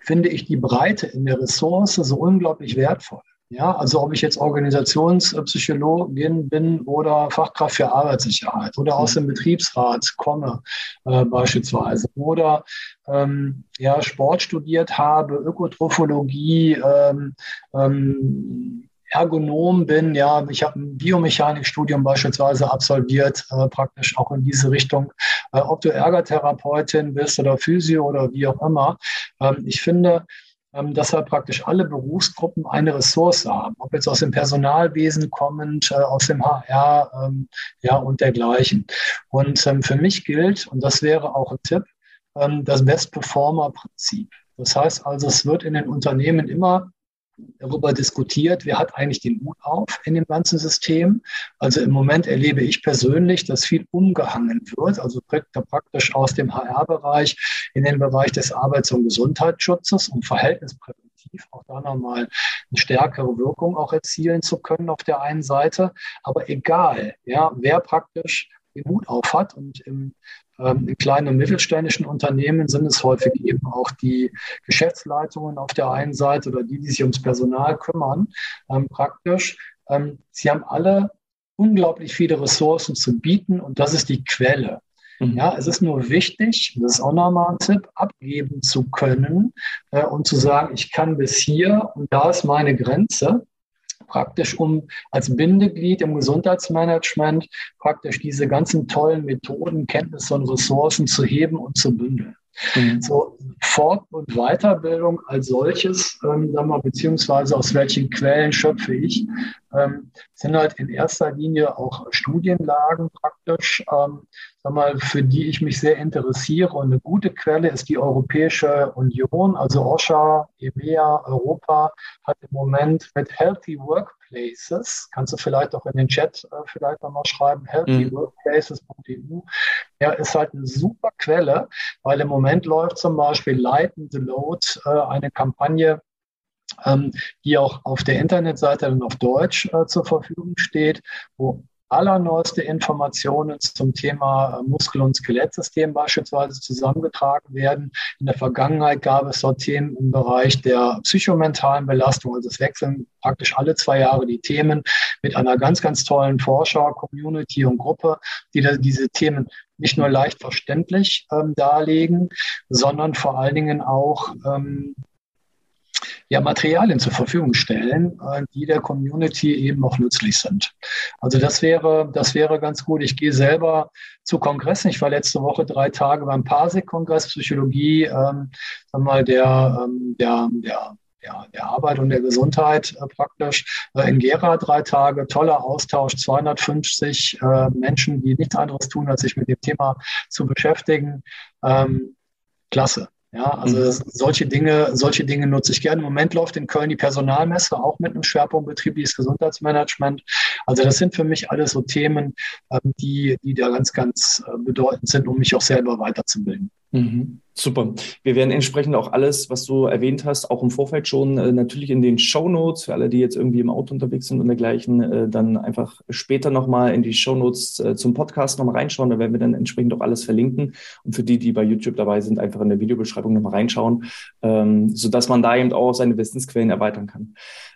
finde ich die Breite in der Ressource so unglaublich wertvoll. Ja, also ob ich jetzt Organisationspsychologin bin oder Fachkraft für Arbeitssicherheit oder aus dem Betriebsrat komme äh, beispielsweise oder ähm, ja, Sport studiert habe, Ökotrophologie, ähm, ähm, Ergonom bin, ja, ich habe ein Biomechanikstudium beispielsweise absolviert, äh, praktisch auch in diese Richtung. Äh, ob du Ergotherapeutin bist oder Physio oder wie auch immer. Ähm, ich finde, ähm, dass wir praktisch alle Berufsgruppen eine Ressource haben, ob jetzt aus dem Personalwesen kommend, äh, aus dem HR ähm, ja, und dergleichen. Und ähm, für mich gilt, und das wäre auch ein Tipp, ähm, das Best-Performer-Prinzip. Das heißt also, es wird in den Unternehmen immer darüber diskutiert, wer hat eigentlich den Mut auf in dem ganzen System. Also im Moment erlebe ich persönlich, dass viel umgehangen wird, also praktisch aus dem HR-Bereich in den Bereich des Arbeits- und Gesundheitsschutzes, um verhältnispräventiv auch da nochmal eine stärkere Wirkung auch erzielen zu können auf der einen Seite. Aber egal, ja, wer praktisch den Hut auf hat und im ähm, in kleinen und mittelständischen Unternehmen sind es häufig eben auch die Geschäftsleitungen auf der einen Seite oder die, die sich ums Personal kümmern, ähm, praktisch. Ähm, sie haben alle unglaublich viele Ressourcen zu bieten und das ist die Quelle. Mhm. Ja, es ist nur wichtig, das ist auch nochmal ein Tipp, abgeben zu können äh, und zu sagen, ich kann bis hier und da ist meine Grenze praktisch um als Bindeglied im Gesundheitsmanagement praktisch diese ganzen tollen Methoden, Kenntnisse und Ressourcen zu heben und zu bündeln. Mhm. So Fort- und Weiterbildung als solches, ähm, wir, beziehungsweise aus welchen Quellen schöpfe ich, ähm, sind halt in erster Linie auch Studienlagen praktisch, ähm, sag mal, für die ich mich sehr interessiere. Und eine gute Quelle ist die Europäische Union, also OSHA, EMEA, Europa hat im Moment mit Healthy Workplaces, kannst du vielleicht auch in den Chat äh, vielleicht nochmal schreiben, healthyworkplaces.eu, ja, ist halt eine super Quelle, weil im Moment läuft zum Beispiel Light and the Load, äh, eine Kampagne, ähm, die auch auf der Internetseite dann auf Deutsch äh, zur Verfügung steht, wo allerneueste Informationen zum Thema Muskel- und Skelettsystem beispielsweise zusammengetragen werden. In der Vergangenheit gab es dort Themen im Bereich der psychomentalen Belastung. Also es wechseln praktisch alle zwei Jahre die Themen mit einer ganz, ganz tollen Forscher, Community und Gruppe, die diese Themen nicht nur leicht verständlich ähm, darlegen, sondern vor allen Dingen auch ähm, ja, Materialien zur Verfügung stellen, äh, die der Community eben auch nützlich sind. Also das wäre, das wäre ganz gut. Ich gehe selber zu Kongressen. Ich war letzte Woche drei Tage beim PASIC-Kongress Psychologie, ähm, sagen mal, der, ähm, der, der ja, der Arbeit und der Gesundheit äh, praktisch. Äh, in Gera drei Tage, toller Austausch, 250 äh, Menschen, die nichts anderes tun, als sich mit dem Thema zu beschäftigen. Ähm, klasse. Ja, also mhm. solche Dinge, solche Dinge nutze ich gerne. Im Moment läuft in Köln die Personalmesse auch mit einem Schwerpunkt betriebliches Gesundheitsmanagement. Also das sind für mich alles so Themen, ähm, die, die da ganz, ganz äh, bedeutend sind, um mich auch selber weiterzubilden. Mhm. Super. Wir werden entsprechend auch alles, was du erwähnt hast, auch im Vorfeld schon äh, natürlich in den Show Notes für alle, die jetzt irgendwie im Auto unterwegs sind und dergleichen, äh, dann einfach später nochmal in die Show Notes äh, zum Podcast nochmal reinschauen. Da werden wir dann entsprechend auch alles verlinken. Und für die, die bei YouTube dabei sind, einfach in der Videobeschreibung nochmal reinschauen, ähm, sodass man da eben auch seine Wissensquellen erweitern kann.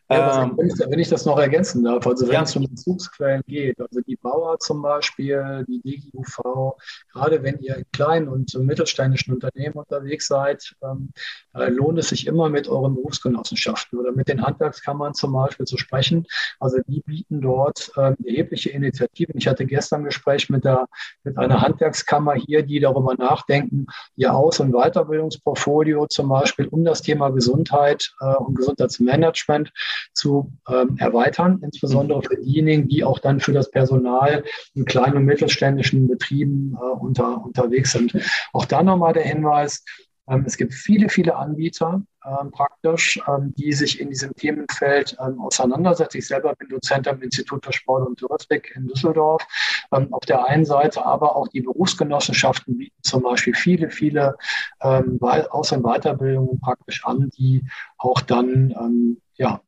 Ja, ähm, wenn, ich, wenn, ich, das noch ergänzen darf, also wenn ja. es um Bezugsquellen geht, also die Bauer zum Beispiel, die DGUV, gerade wenn ihr in kleinen und mittelständischen Unternehmen unterwegs seid, ähm, äh, lohnt es sich immer mit euren Berufsgenossenschaften oder mit den Handwerkskammern zum Beispiel zu sprechen. Also die bieten dort ähm, erhebliche Initiativen. Ich hatte gestern ein Gespräch mit, der, mit einer Handwerkskammer hier, die darüber nachdenken, ihr Aus- und Weiterbildungsportfolio zum Beispiel um das Thema Gesundheit äh, und Gesundheitsmanagement zu ähm, erweitern, insbesondere für diejenigen, die auch dann für das Personal in kleinen und mittelständischen Betrieben äh, unter, unterwegs sind. Auch da nochmal der Hinweis, ähm, es gibt viele, viele Anbieter ähm, praktisch, ähm, die sich in diesem Themenfeld ähm, auseinandersetzen. Ich selber bin Dozent am Institut für Sport und Touristik in Düsseldorf. Ähm, auf der einen Seite aber auch die Berufsgenossenschaften bieten zum Beispiel viele, viele ähm, Aus- und Weiterbildungen praktisch an, die auch dann ja,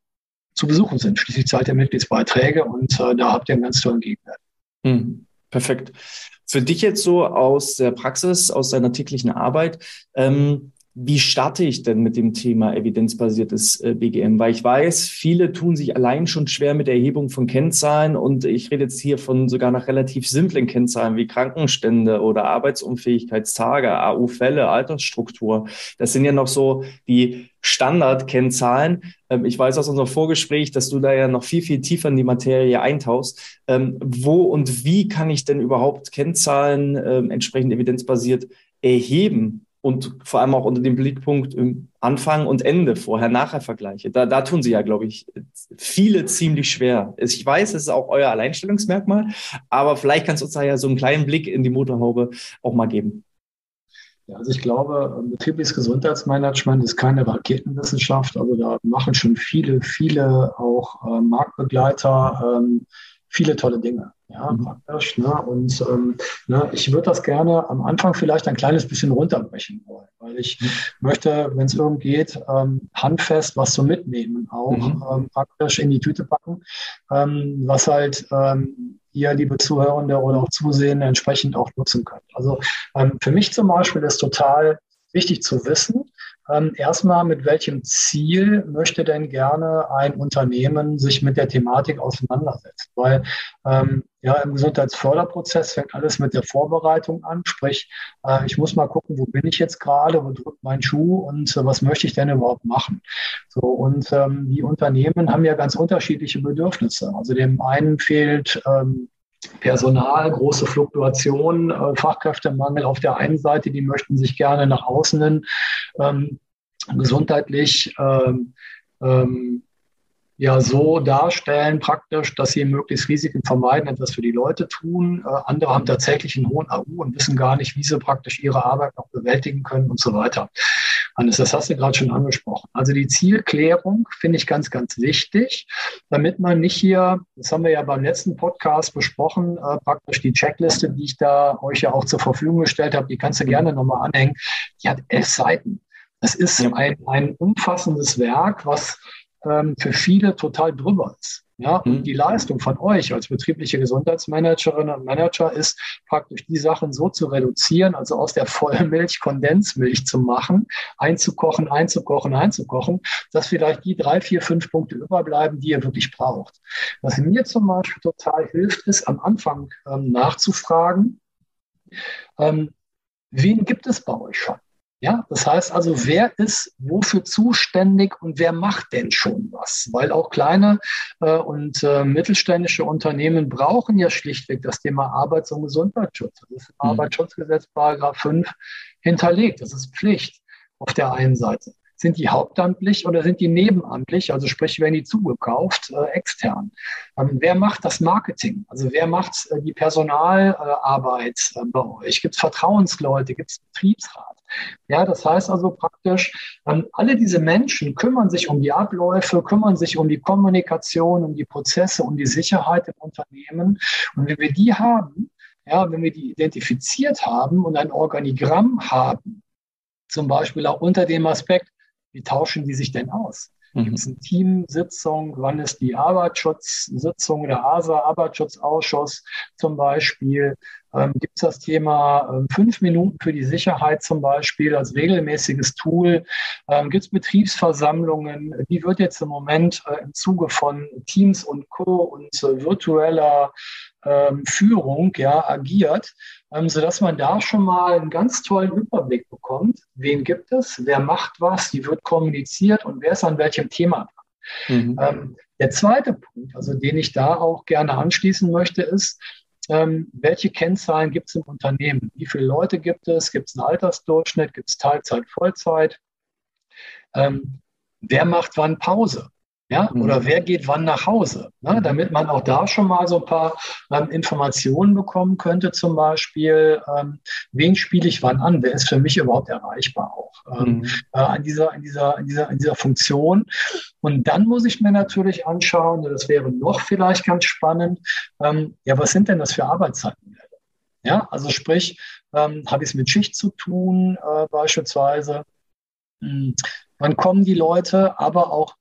zu besuchen sind. Schließlich zahlt ihr Mitgliedsbeiträge und äh, da habt ihr einen ganz tollen Gegenwert. Mhm. Perfekt. Für dich jetzt so aus der Praxis, aus deiner täglichen Arbeit, ähm, wie starte ich denn mit dem Thema evidenzbasiertes äh, BGM? Weil ich weiß, viele tun sich allein schon schwer mit der Erhebung von Kennzahlen und ich rede jetzt hier von sogar nach relativ simplen Kennzahlen wie Krankenstände oder Arbeitsunfähigkeitstage, AU-Fälle, Altersstruktur. Das sind ja noch so die Standardkennzahlen. Ähm, ich weiß aus unserem Vorgespräch, dass du da ja noch viel, viel tiefer in die Materie eintauchst. Ähm, wo und wie kann ich denn überhaupt Kennzahlen ähm, entsprechend evidenzbasiert erheben? Und vor allem auch unter dem Blickpunkt Anfang und Ende, Vorher-Nachher-Vergleiche. Da, da tun sie ja, glaube ich, viele ziemlich schwer. Ich weiß, es ist auch euer Alleinstellungsmerkmal, aber vielleicht kannst du uns da ja so einen kleinen Blick in die Motorhaube auch mal geben. Ja, also ich glaube, betriebliches Gesundheitsmanagement ist keine Raketenwissenschaft. Also da machen schon viele, viele auch äh, Marktbegleiter ähm, viele tolle Dinge. Ja, mhm. praktisch. Ne? Und ähm, ne, ich würde das gerne am Anfang vielleicht ein kleines bisschen runterbrechen wollen, weil ich mhm. möchte, wenn es irgend geht, ähm, handfest was zu mitnehmen, auch mhm. ähm, praktisch in die Tüte packen, ähm, was halt ähm, ihr, liebe Zuhörende oder auch Zusehende, entsprechend auch nutzen könnt. Also ähm, für mich zum Beispiel ist total wichtig zu wissen, ähm, erstmal, mit welchem Ziel möchte denn gerne ein Unternehmen sich mit der Thematik auseinandersetzen? Weil ähm, ja, im Gesundheitsförderprozess fängt alles mit der Vorbereitung an. Sprich, äh, ich muss mal gucken, wo bin ich jetzt gerade, wo drückt mein Schuh und äh, was möchte ich denn überhaupt machen? So, und ähm, die Unternehmen haben ja ganz unterschiedliche Bedürfnisse. Also dem einen fehlt ähm, Personal, große Fluktuation, äh, Fachkräftemangel auf der einen Seite, die möchten sich gerne nach außen hin ähm, gesundheitlich ähm, ähm, ja so darstellen praktisch, dass sie möglichst Risiken vermeiden, etwas für die Leute tun. Äh, andere haben tatsächlich einen hohen AU und wissen gar nicht, wie sie praktisch ihre Arbeit noch bewältigen können und so weiter. Hannes, das hast du gerade schon angesprochen. Also die Zielklärung finde ich ganz, ganz wichtig, damit man nicht hier, das haben wir ja beim letzten Podcast besprochen, äh, praktisch die Checkliste, die ich da euch ja auch zur Verfügung gestellt habe, die kannst du gerne nochmal anhängen. Die hat elf Seiten. Das ist ein, ein umfassendes Werk, was ähm, für viele total drüber ist. Ja, und mhm. die Leistung von euch als betriebliche Gesundheitsmanagerinnen und Manager ist praktisch die Sachen so zu reduzieren, also aus der Vollmilch Kondensmilch zu machen, einzukochen, einzukochen, einzukochen, dass vielleicht die drei, vier, fünf Punkte überbleiben, die ihr wirklich braucht. Was mir zum Beispiel total hilft, ist am Anfang ähm, nachzufragen, ähm, wen gibt es bei euch schon? Ja, das heißt also, wer ist wofür zuständig und wer macht denn schon was? Weil auch kleine äh, und äh, mittelständische Unternehmen brauchen ja schlichtweg das Thema Arbeits- und Gesundheitsschutz. Das ist im mhm. Arbeitsschutzgesetz Paragraph 5 hinterlegt. Das ist Pflicht auf der einen Seite. Sind die hauptamtlich oder sind die nebenamtlich? Also sprich, werden die zugekauft äh, extern? Ähm, wer macht das Marketing? Also wer macht äh, die Personalarbeit äh, bei euch? Gibt es Vertrauensleute? Gibt es Betriebsrat? Ja, das heißt also praktisch, ähm, alle diese Menschen kümmern sich um die Abläufe, kümmern sich um die Kommunikation, um die Prozesse, um die Sicherheit im Unternehmen. Und wenn wir die haben, ja, wenn wir die identifiziert haben und ein Organigramm haben, zum Beispiel auch unter dem Aspekt, wie tauschen die sich denn aus? Mhm. Gibt es eine Teamsitzung? Wann ist die Arbeitsschutzsitzung, der ASA-Arbeitsschutzausschuss zum Beispiel? Ähm, Gibt es das Thema ähm, fünf Minuten für die Sicherheit zum Beispiel als regelmäßiges Tool? Ähm, Gibt es Betriebsversammlungen? Wie wird jetzt im Moment äh, im Zuge von Teams und Co. und äh, virtueller ähm, Führung ja, agiert, ähm, sodass man da schon mal einen ganz tollen Überblick bekommt. Wen gibt es? Wer macht was? Wie wird kommuniziert und wer ist an welchem Thema dran? Mhm. Ähm, der zweite Punkt, also den ich da auch gerne anschließen möchte, ist, ähm, welche Kennzahlen gibt es im Unternehmen? Wie viele Leute gibt es? Gibt es einen Altersdurchschnitt? Gibt es Teilzeit, Vollzeit? Ähm, wer macht wann Pause? Ja, mhm. oder wer geht wann nach Hause? Ne? Mhm. Damit man auch da schon mal so ein paar ähm, Informationen bekommen könnte, zum Beispiel, ähm, wen spiele ich wann an? Wer ist für mich überhaupt erreichbar auch ähm, mhm. äh, an, dieser, an, dieser, an, dieser, an dieser Funktion? Und dann muss ich mir natürlich anschauen, das wäre noch vielleicht ganz spannend, ähm, ja, was sind denn das für Arbeitszeitmodelle? Ja, also sprich, ähm, habe ich es mit Schicht zu tun, äh, beispielsweise? Hm, wann kommen die Leute, aber auch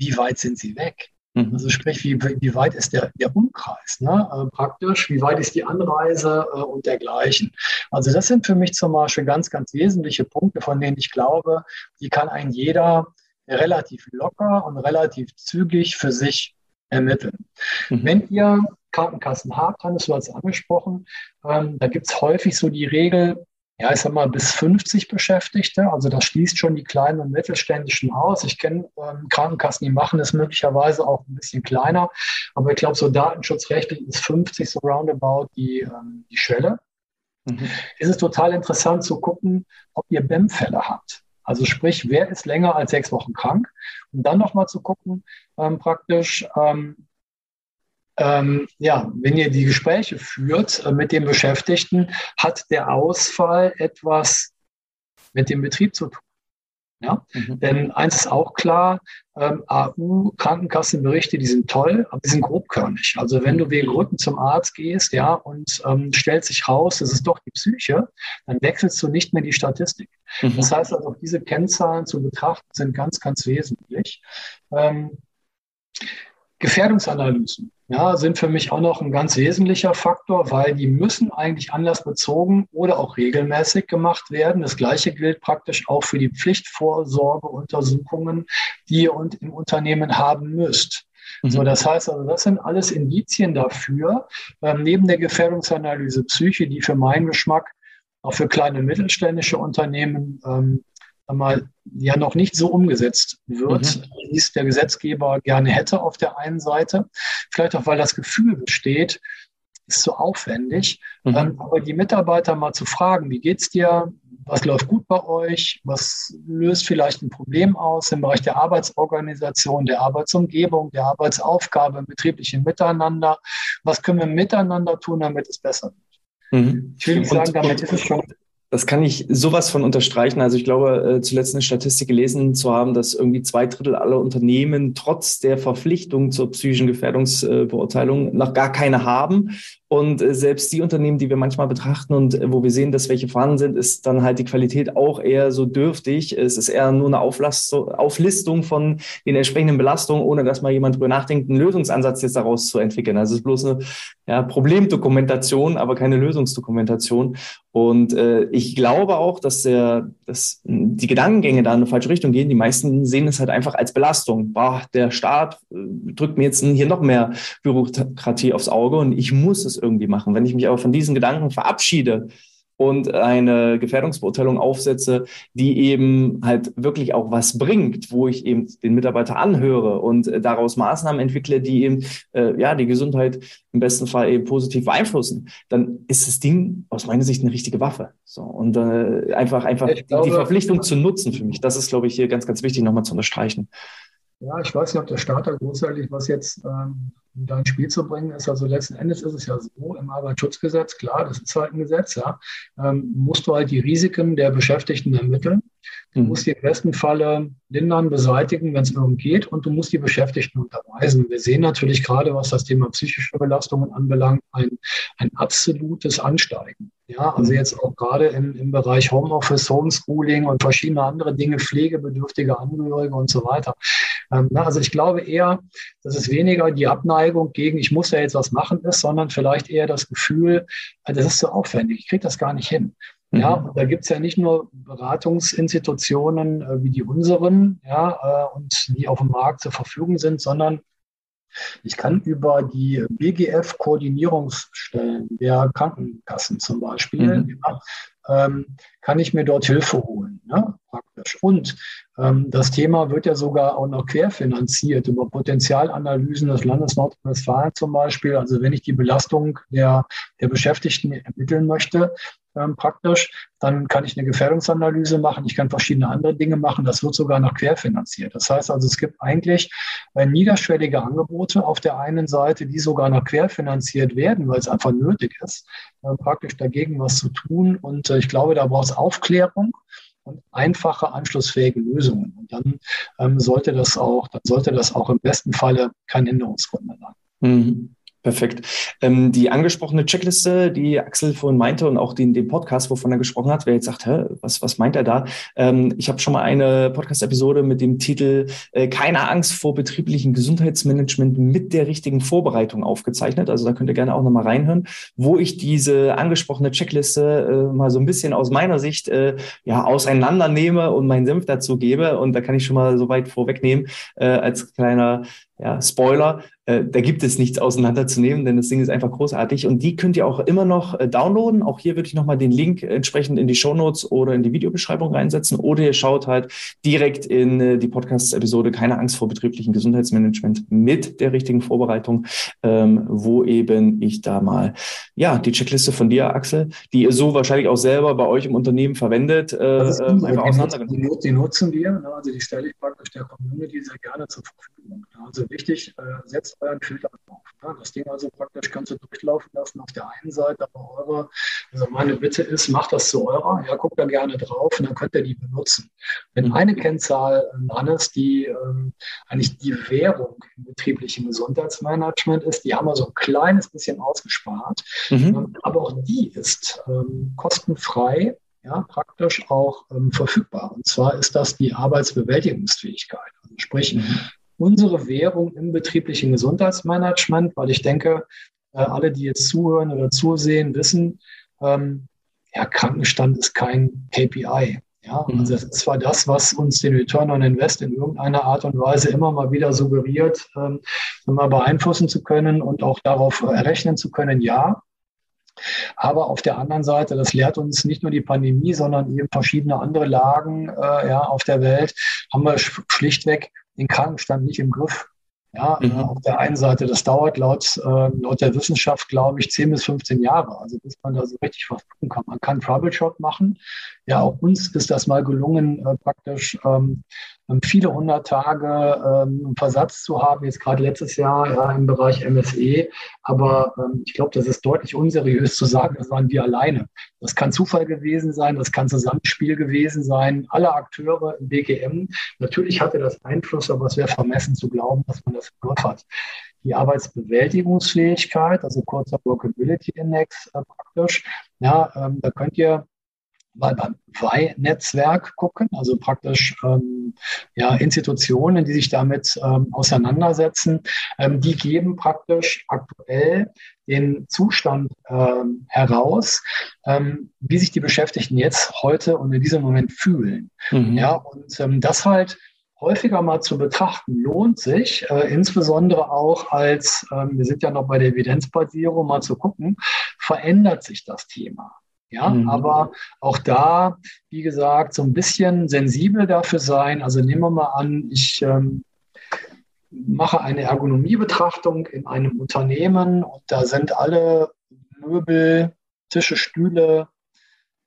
wie weit sind sie weg? Mhm. Also sprich, wie, wie weit ist der, der Umkreis ne? Äh, praktisch, wie weit ist die Anreise äh, und dergleichen. Also das sind für mich zum Beispiel ganz, ganz wesentliche Punkte, von denen ich glaube, die kann ein jeder relativ locker und relativ zügig für sich ermitteln. Mhm. Wenn ihr Krankenkassen habt, Hannes, du hast es angesprochen, ähm, da gibt es häufig so die Regel, ja, ich sag mal, bis 50 Beschäftigte. Also das schließt schon die kleinen und mittelständischen aus. Ich kenne ähm, Krankenkassen, die machen es möglicherweise auch ein bisschen kleiner. Aber ich glaube, so datenschutzrechtlich ist 50 so roundabout die, ähm, die Schwelle. Mhm. Es ist total interessant zu gucken, ob ihr BEM-Fälle habt. Also sprich, wer ist länger als sechs Wochen krank? Und dann nochmal zu gucken, ähm, praktisch, ähm, ähm, ja, wenn ihr die Gespräche führt äh, mit den Beschäftigten, hat der Ausfall etwas mit dem Betrieb zu tun. Ja? Mhm. Denn eins ist auch klar, ähm, AU, Krankenkassenberichte, die sind toll, aber die sind grobkörnig. Also wenn du wegen Rücken zum Arzt gehst, ja, und ähm, stellt sich raus, es ist doch die Psyche, dann wechselst du nicht mehr die Statistik. Mhm. Das heißt also, diese Kennzahlen zu betrachten sind ganz, ganz wesentlich. Ähm, Gefährdungsanalysen ja, sind für mich auch noch ein ganz wesentlicher Faktor, weil die müssen eigentlich anlassbezogen oder auch regelmäßig gemacht werden. Das Gleiche gilt praktisch auch für die Pflichtvorsorgeuntersuchungen, die ihr im Unternehmen haben müsst. Mhm. So, das heißt also, das sind alles Indizien dafür, ähm, neben der Gefährdungsanalyse Psyche, die für meinen Geschmack auch für kleine mittelständische Unternehmen ähm, mal ja noch nicht so umgesetzt wird, mhm. wie es der Gesetzgeber gerne hätte auf der einen Seite. Vielleicht auch, weil das Gefühl besteht, ist so aufwendig. Mhm. Ähm, aber die Mitarbeiter mal zu fragen, wie geht's dir? Was läuft gut bei euch? Was löst vielleicht ein Problem aus im Bereich der Arbeitsorganisation, der Arbeitsumgebung, der Arbeitsaufgabe, im betrieblichen Miteinander? Was können wir miteinander tun, damit es besser wird? Mhm. Ich will nicht sagen, damit ist es schon das kann ich sowas von unterstreichen. Also ich glaube, äh, zuletzt eine Statistik gelesen zu haben, dass irgendwie zwei Drittel aller Unternehmen trotz der Verpflichtung zur psychischen Gefährdungsbeurteilung noch gar keine haben. Und äh, selbst die Unternehmen, die wir manchmal betrachten und äh, wo wir sehen, dass welche vorhanden sind, ist dann halt die Qualität auch eher so dürftig. Es ist eher nur eine Auflistung von den entsprechenden Belastungen, ohne dass mal jemand drüber nachdenkt, einen Lösungsansatz jetzt daraus zu entwickeln. Also es ist bloß eine ja, Problemdokumentation, aber keine Lösungsdokumentation. Und äh, ich glaube auch, dass, der, dass die Gedankengänge da in eine falsche Richtung gehen. Die meisten sehen es halt einfach als Belastung. Boah, der Staat äh, drückt mir jetzt hier noch mehr Bürokratie aufs Auge und ich muss es irgendwie machen. Wenn ich mich aber von diesen Gedanken verabschiede und eine Gefährdungsbeurteilung aufsetze, die eben halt wirklich auch was bringt, wo ich eben den Mitarbeiter anhöre und daraus Maßnahmen entwickle, die eben äh, ja die Gesundheit im besten Fall eben positiv beeinflussen, dann ist das Ding aus meiner Sicht eine richtige Waffe. So und äh, einfach einfach glaube, die Verpflichtung zu nutzen für mich, das ist glaube ich hier ganz ganz wichtig nochmal zu unterstreichen. Ja, ich weiß nicht, ob der Staat da großartig was jetzt ähm, da ins Spiel zu bringen ist. Also letzten Endes ist es ja so im Arbeitsschutzgesetz, klar, das ist halt ein Gesetz, ja, ähm, musst du halt die Risiken der Beschäftigten ermitteln. Du mhm. musst die im besten Falle lindern, beseitigen, wenn es irgend geht, und du musst die Beschäftigten unterweisen. Wir sehen natürlich gerade, was das Thema psychische Belastungen anbelangt, ein, ein absolutes Ansteigen. Ja, also mhm. jetzt auch gerade im, im Bereich Homeoffice, Homeschooling und verschiedene andere Dinge, pflegebedürftige Angehörige und so weiter. Ähm, na, also ich glaube eher, dass es weniger die Abneigung gegen, ich muss ja jetzt was machen ist, sondern vielleicht eher das Gefühl, äh, das ist so aufwendig, ich kriege das gar nicht hin. Ja, mhm. und da gibt's ja nicht nur Beratungsinstitutionen äh, wie die unseren, ja, äh, und die auf dem Markt zur Verfügung sind, sondern ich kann über die BGF-Koordinierungsstellen der Krankenkassen zum Beispiel, mhm. ja, ähm, kann ich mir dort Hilfe holen, ne, praktisch. Und ähm, das Thema wird ja sogar auch noch querfinanziert über Potenzialanalysen des Landes Nordrhein-Westfalen zum Beispiel. Also wenn ich die Belastung der, der Beschäftigten ermitteln möchte, ähm, praktisch, dann kann ich eine Gefährdungsanalyse machen, ich kann verschiedene andere Dinge machen, das wird sogar noch querfinanziert. Das heißt also, es gibt eigentlich äh, niederschwellige Angebote auf der einen Seite, die sogar noch querfinanziert werden, weil es einfach nötig ist, praktisch dagegen was zu tun. Und äh, ich glaube, da braucht es Aufklärung und einfache, anschlussfähige Lösungen. Und dann ähm, sollte das auch, dann sollte das auch im besten Falle kein Hinderungsgrund mehr sein. Mhm. Perfekt. Ähm, die angesprochene Checkliste, die Axel vorhin meinte und auch den, den Podcast, wovon er gesprochen hat, wer jetzt sagt, hä, was, was meint er da? Ähm, ich habe schon mal eine Podcast-Episode mit dem Titel äh, Keine Angst vor betrieblichen Gesundheitsmanagement mit der richtigen Vorbereitung aufgezeichnet. Also da könnt ihr gerne auch nochmal reinhören, wo ich diese angesprochene Checkliste äh, mal so ein bisschen aus meiner Sicht äh, ja auseinandernehme und meinen Senf dazu gebe. Und da kann ich schon mal so weit vorwegnehmen äh, als kleiner ja, Spoiler, äh, da gibt es nichts auseinanderzunehmen, denn das Ding ist einfach großartig. Und die könnt ihr auch immer noch äh, downloaden. Auch hier würde ich nochmal den Link entsprechend in die Show Notes oder in die Videobeschreibung reinsetzen. Oder ihr schaut halt direkt in äh, die Podcast-Episode Keine Angst vor betrieblichen Gesundheitsmanagement mit der richtigen Vorbereitung, ähm, wo eben ich da mal, ja, die Checkliste von dir, Axel, die ihr so wahrscheinlich auch selber bei euch im Unternehmen verwendet, äh, ähm, einfach auseinandergenommen. Die, die nutzen wir, ne? also die stelle ich praktisch der Community sehr gerne zur Verfügung. Also wichtig, äh, setzt euren Filter drauf. Ne? Das Ding also praktisch kannst du durchlaufen lassen auf der einen Seite, aber eure Also meine Bitte ist, macht das zu eurer, ja, guckt da gerne drauf und dann könnt ihr die benutzen. Wenn mhm. eine Kennzahl dran ist, die ähm, eigentlich die Währung im betrieblichen Gesundheitsmanagement ist, die haben wir so ein kleines bisschen ausgespart, mhm. Ähm, aber auch die ist ähm, kostenfrei ja, praktisch auch ähm, verfügbar. Und zwar ist das die Arbeitsbewältigungsfähigkeit. Also sprich, mhm. unsere Währung im betrieblichen Gesundheitsmanagement, weil ich denke, äh, alle, die jetzt zuhören oder zusehen, wissen, ähm, ja, Krankenstand ist kein KPI. Ja, mhm. also das ist zwar das, was uns den Return on Invest in irgendeiner Art und Weise immer mal wieder suggeriert, ähm, mal beeinflussen zu können und auch darauf errechnen zu können, ja. Aber auf der anderen Seite, das lehrt uns nicht nur die Pandemie, sondern eben verschiedene andere Lagen äh, ja, auf der Welt, haben wir schlichtweg den Krankenstand nicht im Griff. Ja, mhm. äh, auf der einen Seite, das dauert laut, äh, laut der Wissenschaft, glaube ich, 10 bis 15 Jahre. Also bis man da so richtig was tun kann. Man kann Troubleshot machen. Ja, auch uns ist das mal gelungen, äh, praktisch ähm, ähm, viele hundert Tage ähm, Versatz zu haben, jetzt gerade letztes Jahr ja, im Bereich MSE. Aber ähm, ich glaube, das ist deutlich unseriös zu sagen, das waren wir alleine. Das kann Zufall gewesen sein, das kann Zusammenspiel gewesen sein. Alle Akteure im BGM, natürlich hatte das Einfluss, aber es wäre vermessen zu glauben, dass man das im Griff hat. Die Arbeitsbewältigungsfähigkeit, also kurzer Workability Index äh, praktisch, ja, ähm, da könnt ihr mal beim WEI-Netzwerk gucken, also praktisch ähm, ja, Institutionen, die sich damit ähm, auseinandersetzen, ähm, die geben praktisch aktuell den Zustand ähm, heraus, ähm, wie sich die Beschäftigten jetzt heute und in diesem Moment fühlen. Mhm. Ja, und ähm, das halt häufiger mal zu betrachten, lohnt sich, äh, insbesondere auch als, ähm, wir sind ja noch bei der Evidenzbasierung, mal zu gucken, verändert sich das Thema. Ja, mhm. aber auch da, wie gesagt, so ein bisschen sensibel dafür sein. Also nehmen wir mal an, ich ähm, mache eine Ergonomiebetrachtung in einem Unternehmen und da sind alle Möbel, Tische, Stühle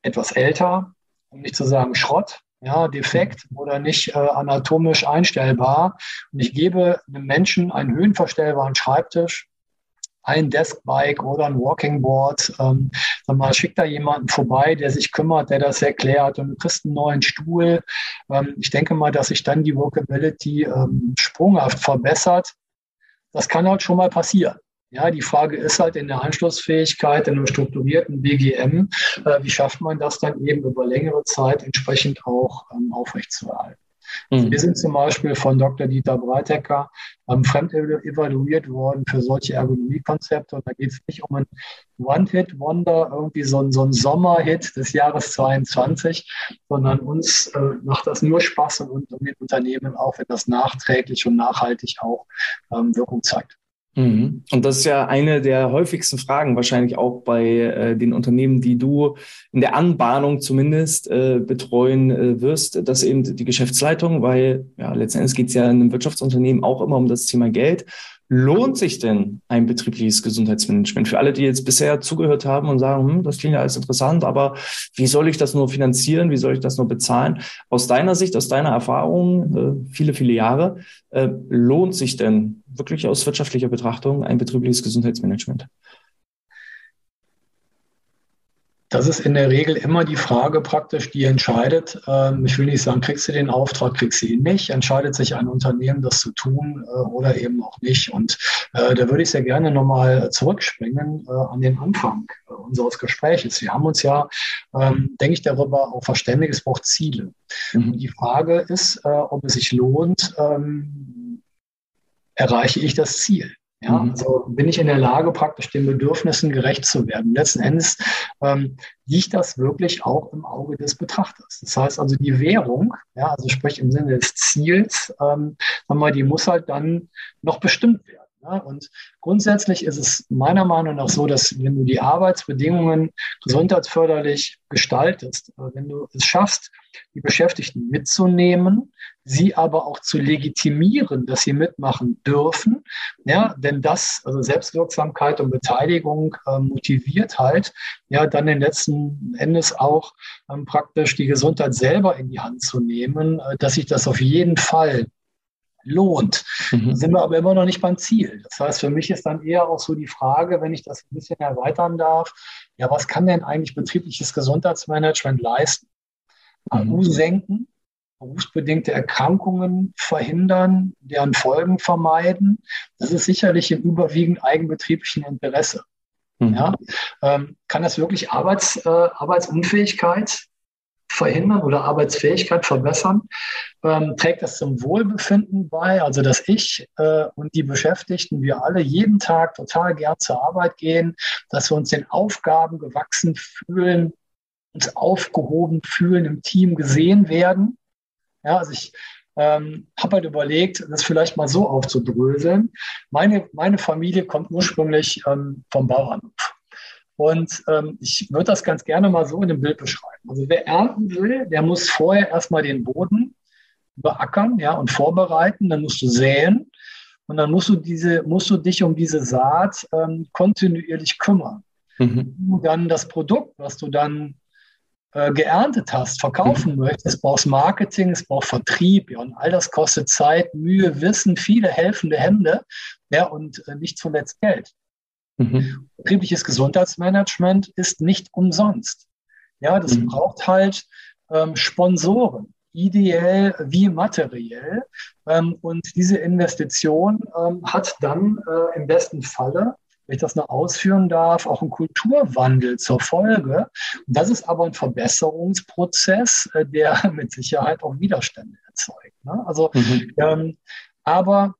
etwas älter, um nicht zu sagen Schrott, ja, defekt oder nicht äh, anatomisch einstellbar. Und ich gebe einem Menschen einen höhenverstellbaren Schreibtisch ein Deskbike oder ein Walking Board. Ähm, sag mal, schick da jemanden vorbei, der sich kümmert, der das erklärt und du kriegst einen neuen Stuhl. Ähm, ich denke mal, dass sich dann die Workability ähm, sprunghaft verbessert. Das kann halt schon mal passieren. Ja, die Frage ist halt in der Anschlussfähigkeit, in einem strukturierten BGM, äh, wie schafft man das dann eben über längere Zeit entsprechend auch ähm, aufrechtzuerhalten? Mhm. Wir sind zum Beispiel von Dr. Dieter Breitecker ähm, fremd evaluiert worden für solche Ergonomiekonzepte. Und da geht es nicht um ein One-Hit-Wonder, irgendwie so ein, so ein Sommer-Hit des Jahres 22, sondern uns äh, macht das nur Spaß und, und den Unternehmen auch, wenn das nachträglich und nachhaltig auch ähm, Wirkung zeigt. Mhm. Und das ist ja eine der häufigsten Fragen wahrscheinlich auch bei äh, den Unternehmen, die du in der Anbahnung zumindest äh, betreuen äh, wirst, dass eben die Geschäftsleitung, weil ja letztendlich geht es ja in einem Wirtschaftsunternehmen auch immer um das Thema Geld lohnt sich denn ein betriebliches Gesundheitsmanagement? Für alle, die jetzt bisher zugehört haben und sagen, hm, das klingt ja alles interessant, aber wie soll ich das nur finanzieren? Wie soll ich das nur bezahlen? Aus deiner Sicht, aus deiner Erfahrung, äh, viele, viele Jahre, äh, lohnt sich denn wirklich aus wirtschaftlicher Betrachtung ein betriebliches Gesundheitsmanagement? Das ist in der Regel immer die Frage praktisch, die entscheidet. Ähm, ich will nicht sagen, kriegst du den Auftrag, kriegst du ihn nicht. Entscheidet sich ein Unternehmen, das zu tun äh, oder eben auch nicht. Und äh, da würde ich sehr gerne nochmal zurückspringen äh, an den Anfang äh, unseres Gesprächs. Wir haben uns ja, ähm, denke ich, darüber auch verständigt, es braucht Ziele. Mhm. die Frage ist, äh, ob es sich lohnt, ähm, erreiche ich das Ziel? Ja, mhm. also bin ich in der Lage, praktisch den Bedürfnissen gerecht zu werden. Letzten Endes ähm, liegt das wirklich auch im Auge des Betrachters. Das heißt also, die Währung, ja, also sprich im Sinne des Ziels, ähm, mal, die muss halt dann noch bestimmt werden. Ja? Und grundsätzlich ist es meiner Meinung nach so, dass wenn du die Arbeitsbedingungen gesundheitsförderlich gestaltest, äh, wenn du es schaffst, die Beschäftigten mitzunehmen, sie aber auch zu legitimieren, dass sie mitmachen dürfen. Ja, denn das, also Selbstwirksamkeit und Beteiligung äh, motiviert halt, ja, dann den letzten Endes auch ähm, praktisch die Gesundheit selber in die Hand zu nehmen, äh, dass sich das auf jeden Fall lohnt. Mhm. Da sind wir aber immer noch nicht beim Ziel. Das heißt, für mich ist dann eher auch so die Frage, wenn ich das ein bisschen erweitern darf, ja, was kann denn eigentlich betriebliches Gesundheitsmanagement leisten? AU mhm. senken, berufsbedingte Erkrankungen verhindern, deren Folgen vermeiden. Das ist sicherlich im überwiegend eigenbetrieblichen Interesse. Mhm. Ja, ähm, kann das wirklich Arbeits, äh, Arbeitsunfähigkeit verhindern oder Arbeitsfähigkeit verbessern? Ähm, trägt das zum Wohlbefinden bei? Also, dass ich äh, und die Beschäftigten, wir alle jeden Tag total gern zur Arbeit gehen, dass wir uns den Aufgaben gewachsen fühlen, uns aufgehoben fühlen, im Team gesehen werden. Ja, also ich ähm, habe halt überlegt, das vielleicht mal so aufzudröseln. Meine, meine Familie kommt ursprünglich ähm, vom Bauernhof. Und ähm, ich würde das ganz gerne mal so in dem Bild beschreiben. Also wer ernten will, der muss vorher erstmal den Boden beackern ja, und vorbereiten. Dann musst du säen. Und dann musst du, diese, musst du dich um diese Saat ähm, kontinuierlich kümmern. Mhm. dann das Produkt, was du dann äh, geerntet hast, verkaufen mhm. möchtest, es braucht Marketing, es braucht Vertrieb, ja, und all das kostet Zeit, Mühe, Wissen, viele helfende Hände, ja, und äh, nicht zuletzt Geld. Mhm. Betriebliches Gesundheitsmanagement ist nicht umsonst. Ja, das mhm. braucht halt ähm, Sponsoren, ideell wie materiell. Ähm, und diese Investition ähm, hat dann äh, im besten Falle wenn ich das noch ausführen darf, auch ein Kulturwandel zur Folge. Und das ist aber ein Verbesserungsprozess, äh, der mit Sicherheit auch Widerstände erzeugt. Ne? Also, mhm. ähm, aber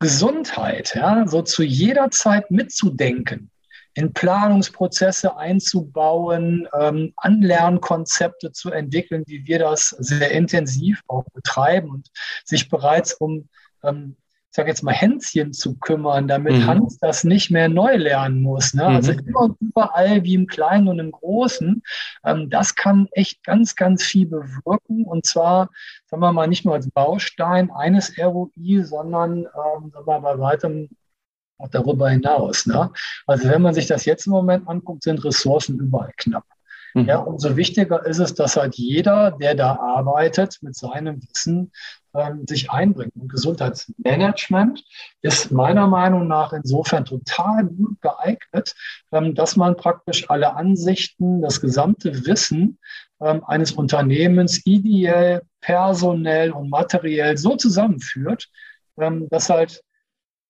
Gesundheit, ja, so zu jeder Zeit mitzudenken, in Planungsprozesse einzubauen, ähm, Anlernkonzepte zu entwickeln, wie wir das sehr intensiv auch betreiben und sich bereits um ähm, ich sage jetzt mal, Hänschen zu kümmern, damit mhm. Hans das nicht mehr neu lernen muss. Ne? Also mhm. immer überall wie im Kleinen und im Großen. Ähm, das kann echt ganz, ganz viel bewirken. Und zwar, sagen wir mal, nicht nur als Baustein eines ROI, sondern ähm, sagen wir, bei weitem auch darüber hinaus. Ne? Also wenn man sich das jetzt im Moment anguckt, sind Ressourcen überall knapp. Mhm. Ja, umso wichtiger ist es, dass halt jeder, der da arbeitet, mit seinem Wissen ähm, sich einbringt. Und Gesundheitsmanagement ist meiner Meinung nach insofern total gut geeignet, ähm, dass man praktisch alle Ansichten, das gesamte Wissen ähm, eines Unternehmens ideell, personell und materiell so zusammenführt, ähm, dass halt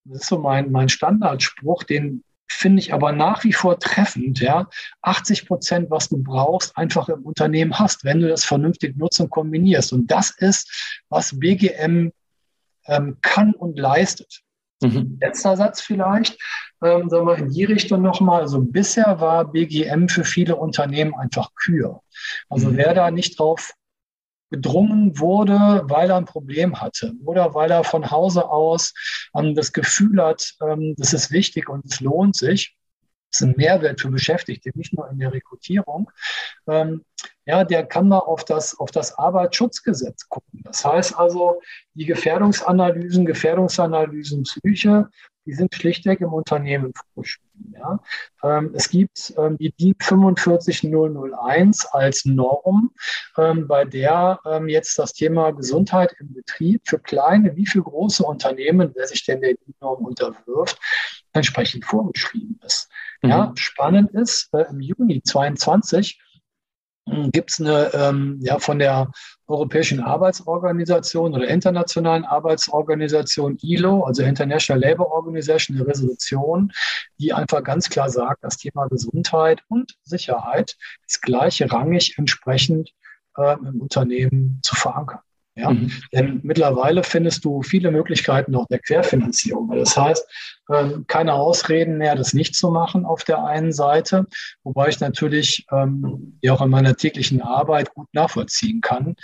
das ist so mein, mein Standardspruch, den finde ich aber nach wie vor treffend, ja, 80 Prozent, was du brauchst, einfach im Unternehmen hast, wenn du das vernünftig nutzt und kombinierst. Und das ist, was BGM ähm, kann und leistet. Mhm. Letzter Satz vielleicht, ähm, sagen wir in die Richtung nochmal. Also bisher war BGM für viele Unternehmen einfach Kür. Also mhm. wer da nicht drauf gedrungen wurde, weil er ein Problem hatte oder weil er von Hause aus ähm, das Gefühl hat, ähm, das ist wichtig und es lohnt sich. Das ist ein Mehrwert für Beschäftigte, nicht nur in der Rekrutierung. Ähm, ja, der kann mal auf das, auf das Arbeitsschutzgesetz gucken. Das heißt also, die Gefährdungsanalysen, Gefährdungsanalysen Psyche, die sind schlichtweg im Unternehmen vorgeschrieben. Ja. Ähm, es gibt ähm, die DIN 45001 als Norm, ähm, bei der ähm, jetzt das Thema Gesundheit im Betrieb für kleine wie für große Unternehmen, wer sich denn der DIN-Norm unterwirft, entsprechend vorgeschrieben ist. Mhm. Ja, spannend ist, äh, im Juni 22 gibt es eine ähm, ja, von der Europäischen Arbeitsorganisation oder Internationalen Arbeitsorganisation ILO, also International Labour Organization, eine Resolution, die einfach ganz klar sagt, das Thema Gesundheit und Sicherheit ist gleichrangig entsprechend äh, im Unternehmen zu verankern. Ja? Mhm. Denn mittlerweile findest du viele Möglichkeiten auch der Querfinanzierung. Das heißt, ähm, keine Ausreden mehr, das nicht zu machen auf der einen Seite, wobei ich natürlich ähm, ja auch in meiner täglichen Arbeit gut nachvollziehen kann,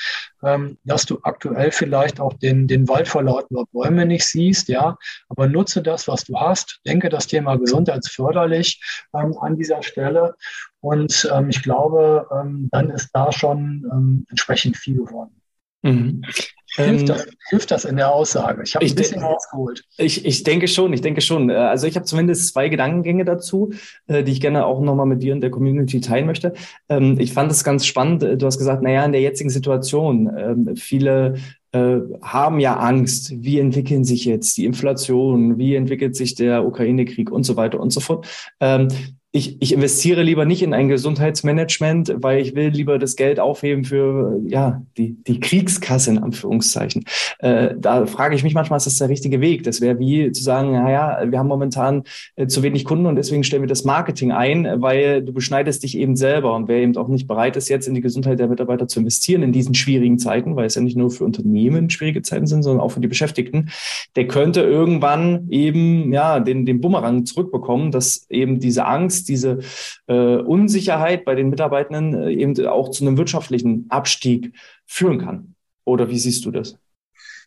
ähm, dass du aktuell vielleicht auch den, den Wald vor lauter Bäume nicht siehst, ja, aber nutze das, was du hast, denke das Thema gesundheitsförderlich ähm, an dieser Stelle und ähm, ich glaube, ähm, dann ist da schon ähm, entsprechend viel geworden. Mhm. Hilft, ähm, das, hilft, das, in der Aussage? Ich habe ein bisschen ausgeholt. Ich, ich denke schon, ich denke schon. Äh, also ich habe zumindest zwei Gedankengänge dazu, äh, die ich gerne auch nochmal mit dir und der Community teilen möchte. Ähm, ich fand es ganz spannend. Du hast gesagt, naja, in der jetzigen Situation, ähm, viele äh, haben ja Angst. Wie entwickeln sich jetzt die Inflation? Wie entwickelt sich der Ukraine-Krieg und so weiter und so fort? Ähm, ich, ich investiere lieber nicht in ein Gesundheitsmanagement, weil ich will lieber das Geld aufheben für ja die, die Kriegskasse in Anführungszeichen. Äh, da frage ich mich manchmal, ist das der richtige Weg? Das wäre wie zu sagen, naja, wir haben momentan äh, zu wenig Kunden und deswegen stellen wir das Marketing ein, weil du beschneidest dich eben selber und wer eben auch nicht bereit ist, jetzt in die Gesundheit der Mitarbeiter zu investieren in diesen schwierigen Zeiten, weil es ja nicht nur für Unternehmen schwierige Zeiten sind, sondern auch für die Beschäftigten, der könnte irgendwann eben ja den, den Bumerang zurückbekommen, dass eben diese Angst diese äh, Unsicherheit bei den Mitarbeitenden äh, eben auch zu einem wirtschaftlichen Abstieg führen kann. Oder wie siehst du das?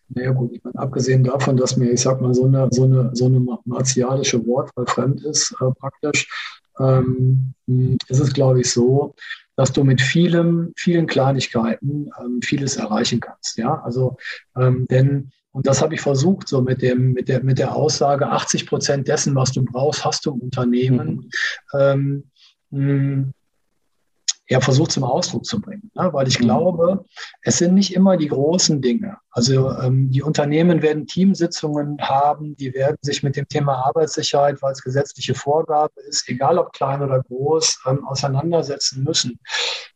Naja gut, ich meine, abgesehen davon, dass mir, ich sag mal, so eine, so eine, so eine martialische Wortwahl fremd ist, äh, praktisch, ähm, ist es, glaube ich, so, dass du mit vielen, vielen Kleinigkeiten ähm, vieles erreichen kannst. Ja, also, ähm, denn und das habe ich versucht, so mit, dem, mit, der, mit der Aussage, 80 Prozent dessen, was du brauchst, hast du im Unternehmen. Mhm. Ähm, hm, ja, versucht zum Ausdruck zu bringen. Ne? Weil ich mhm. glaube, es sind nicht immer die großen Dinge. Also ähm, die Unternehmen werden Teamsitzungen haben, die werden sich mit dem Thema Arbeitssicherheit, weil es gesetzliche Vorgabe ist, egal ob klein oder groß, ähm, auseinandersetzen müssen.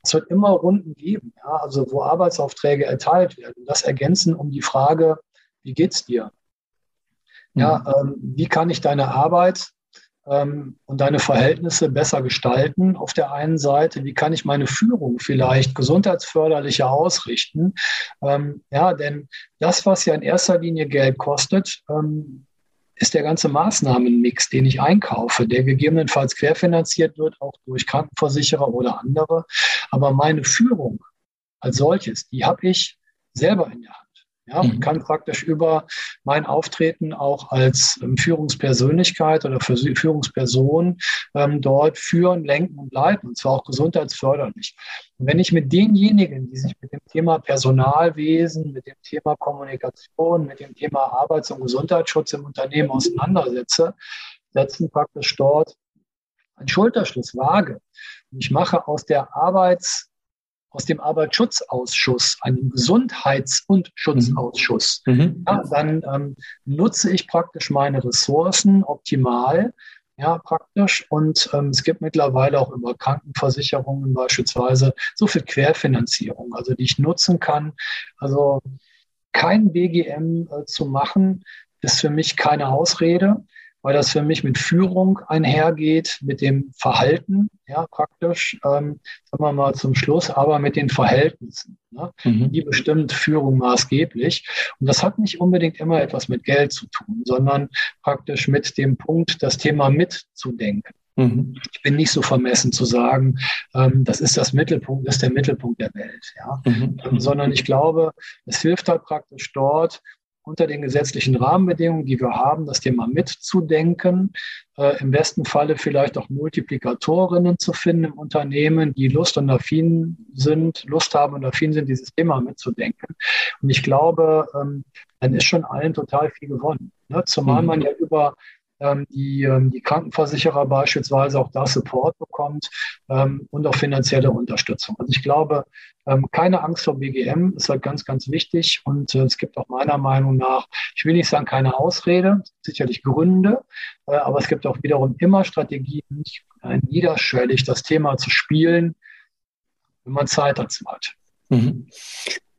Es wird immer Runden geben, ja? also wo Arbeitsaufträge erteilt werden. Das ergänzen um die Frage, wie geht's dir? Ja, mhm. ähm, wie kann ich deine Arbeit ähm, und deine Verhältnisse besser gestalten auf der einen Seite? Wie kann ich meine Führung vielleicht gesundheitsförderlicher ausrichten? Ähm, ja, denn das, was ja in erster Linie Geld kostet, ähm, ist der ganze Maßnahmenmix, den ich einkaufe, der gegebenenfalls querfinanziert wird, auch durch Krankenversicherer oder andere. Aber meine Führung als solches, die habe ich selber in der Hand. Ja, und mhm. kann praktisch über mein Auftreten auch als ähm, Führungspersönlichkeit oder Führungsperson ähm, dort führen, lenken und leiten, und zwar auch gesundheitsförderlich. Und wenn ich mit denjenigen, die sich mit dem Thema Personalwesen, mit dem Thema Kommunikation, mit dem Thema Arbeits- und Gesundheitsschutz im Unternehmen auseinandersetze, setzen praktisch dort einen Schulterschluss vage. Und ich mache aus der Arbeits- aus dem Arbeitsschutzausschuss, einem Gesundheits- und Schutzausschuss, mhm. mhm. ja, dann ähm, nutze ich praktisch meine Ressourcen optimal, ja, praktisch. Und ähm, es gibt mittlerweile auch über Krankenversicherungen beispielsweise so viel Querfinanzierung, also die ich nutzen kann. Also kein BGM äh, zu machen, ist für mich keine Ausrede weil das für mich mit Führung einhergeht, mit dem Verhalten, ja, praktisch, ähm, sagen wir mal zum Schluss, aber mit den Verhältnissen. Ne? Mhm. Die bestimmt Führung maßgeblich. Und das hat nicht unbedingt immer etwas mit Geld zu tun, sondern praktisch mit dem Punkt, das Thema mitzudenken. Mhm. Ich bin nicht so vermessen zu sagen, ähm, das ist das Mittelpunkt, das ist der Mittelpunkt der Welt, ja? Mhm. Ähm, sondern ich glaube, es hilft halt praktisch dort, unter den gesetzlichen Rahmenbedingungen, die wir haben, das Thema mitzudenken, äh, im besten Falle vielleicht auch Multiplikatorinnen zu finden im Unternehmen, die Lust und affin sind, Lust haben und affin sind, dieses Thema mitzudenken. Und ich glaube, ähm, dann ist schon allen total viel gewonnen. Ne? Zumal mhm. man ja über die, ähm, die Krankenversicherer beispielsweise auch da Support bekommt ähm, und auch finanzielle Unterstützung. Also ich glaube, keine Angst vor BGM ist halt ganz, ganz wichtig und äh, es gibt auch meiner Meinung nach, ich will nicht sagen keine Ausrede, sicherlich Gründe, äh, aber es gibt auch wiederum immer Strategien, niederschwellig das Thema zu spielen, wenn man Zeit dazu hat. Mhm.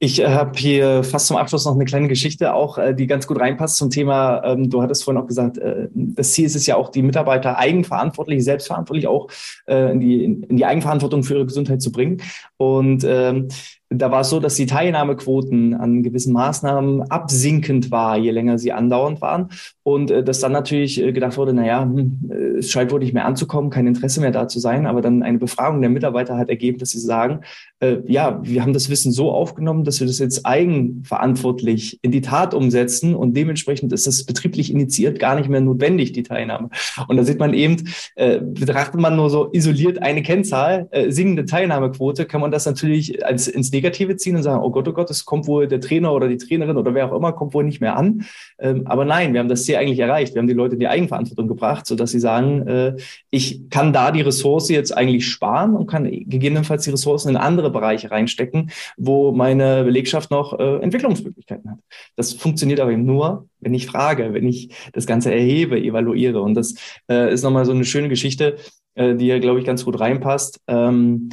Ich äh, habe hier fast zum Abschluss noch eine kleine Geschichte, auch äh, die ganz gut reinpasst zum Thema. Ähm, du hattest vorhin auch gesagt, äh, das Ziel ist es ja auch, die Mitarbeiter eigenverantwortlich, selbstverantwortlich auch äh, in, die, in die Eigenverantwortung für ihre Gesundheit zu bringen. Und ähm, da war es so, dass die Teilnahmequoten an gewissen Maßnahmen absinkend war, je länger sie andauernd waren. Und äh, dass dann natürlich äh, gedacht wurde, naja, hm, äh, es scheint wohl nicht mehr anzukommen, kein Interesse mehr da zu sein. Aber dann eine Befragung der Mitarbeiter hat ergeben, dass sie sagen, äh, ja, wir haben das Wissen so aufgenommen, dass wir das jetzt eigenverantwortlich in die Tat umsetzen und dementsprechend ist das betrieblich initiiert gar nicht mehr notwendig, die Teilnahme. Und da sieht man eben, äh, betrachtet man nur so isoliert eine Kennzahl, äh, sinkende Teilnahmequote, kann man das natürlich als ins Negative ziehen und sagen, oh Gott, oh Gott, es kommt wohl der Trainer oder die Trainerin oder wer auch immer, kommt wohl nicht mehr an. Ähm, aber nein, wir haben das Ziel eigentlich erreicht. Wir haben die Leute in die Eigenverantwortung gebracht, sodass sie sagen, äh, ich kann da die Ressource jetzt eigentlich sparen und kann gegebenenfalls die Ressourcen in andere Bereiche reinstecken, wo meine Belegschaft noch äh, Entwicklungsmöglichkeiten hat. Das funktioniert aber eben nur, wenn ich frage, wenn ich das Ganze erhebe, evaluiere. Und das äh, ist nochmal so eine schöne Geschichte, äh, die ja, glaube ich, ganz gut reinpasst. Ähm,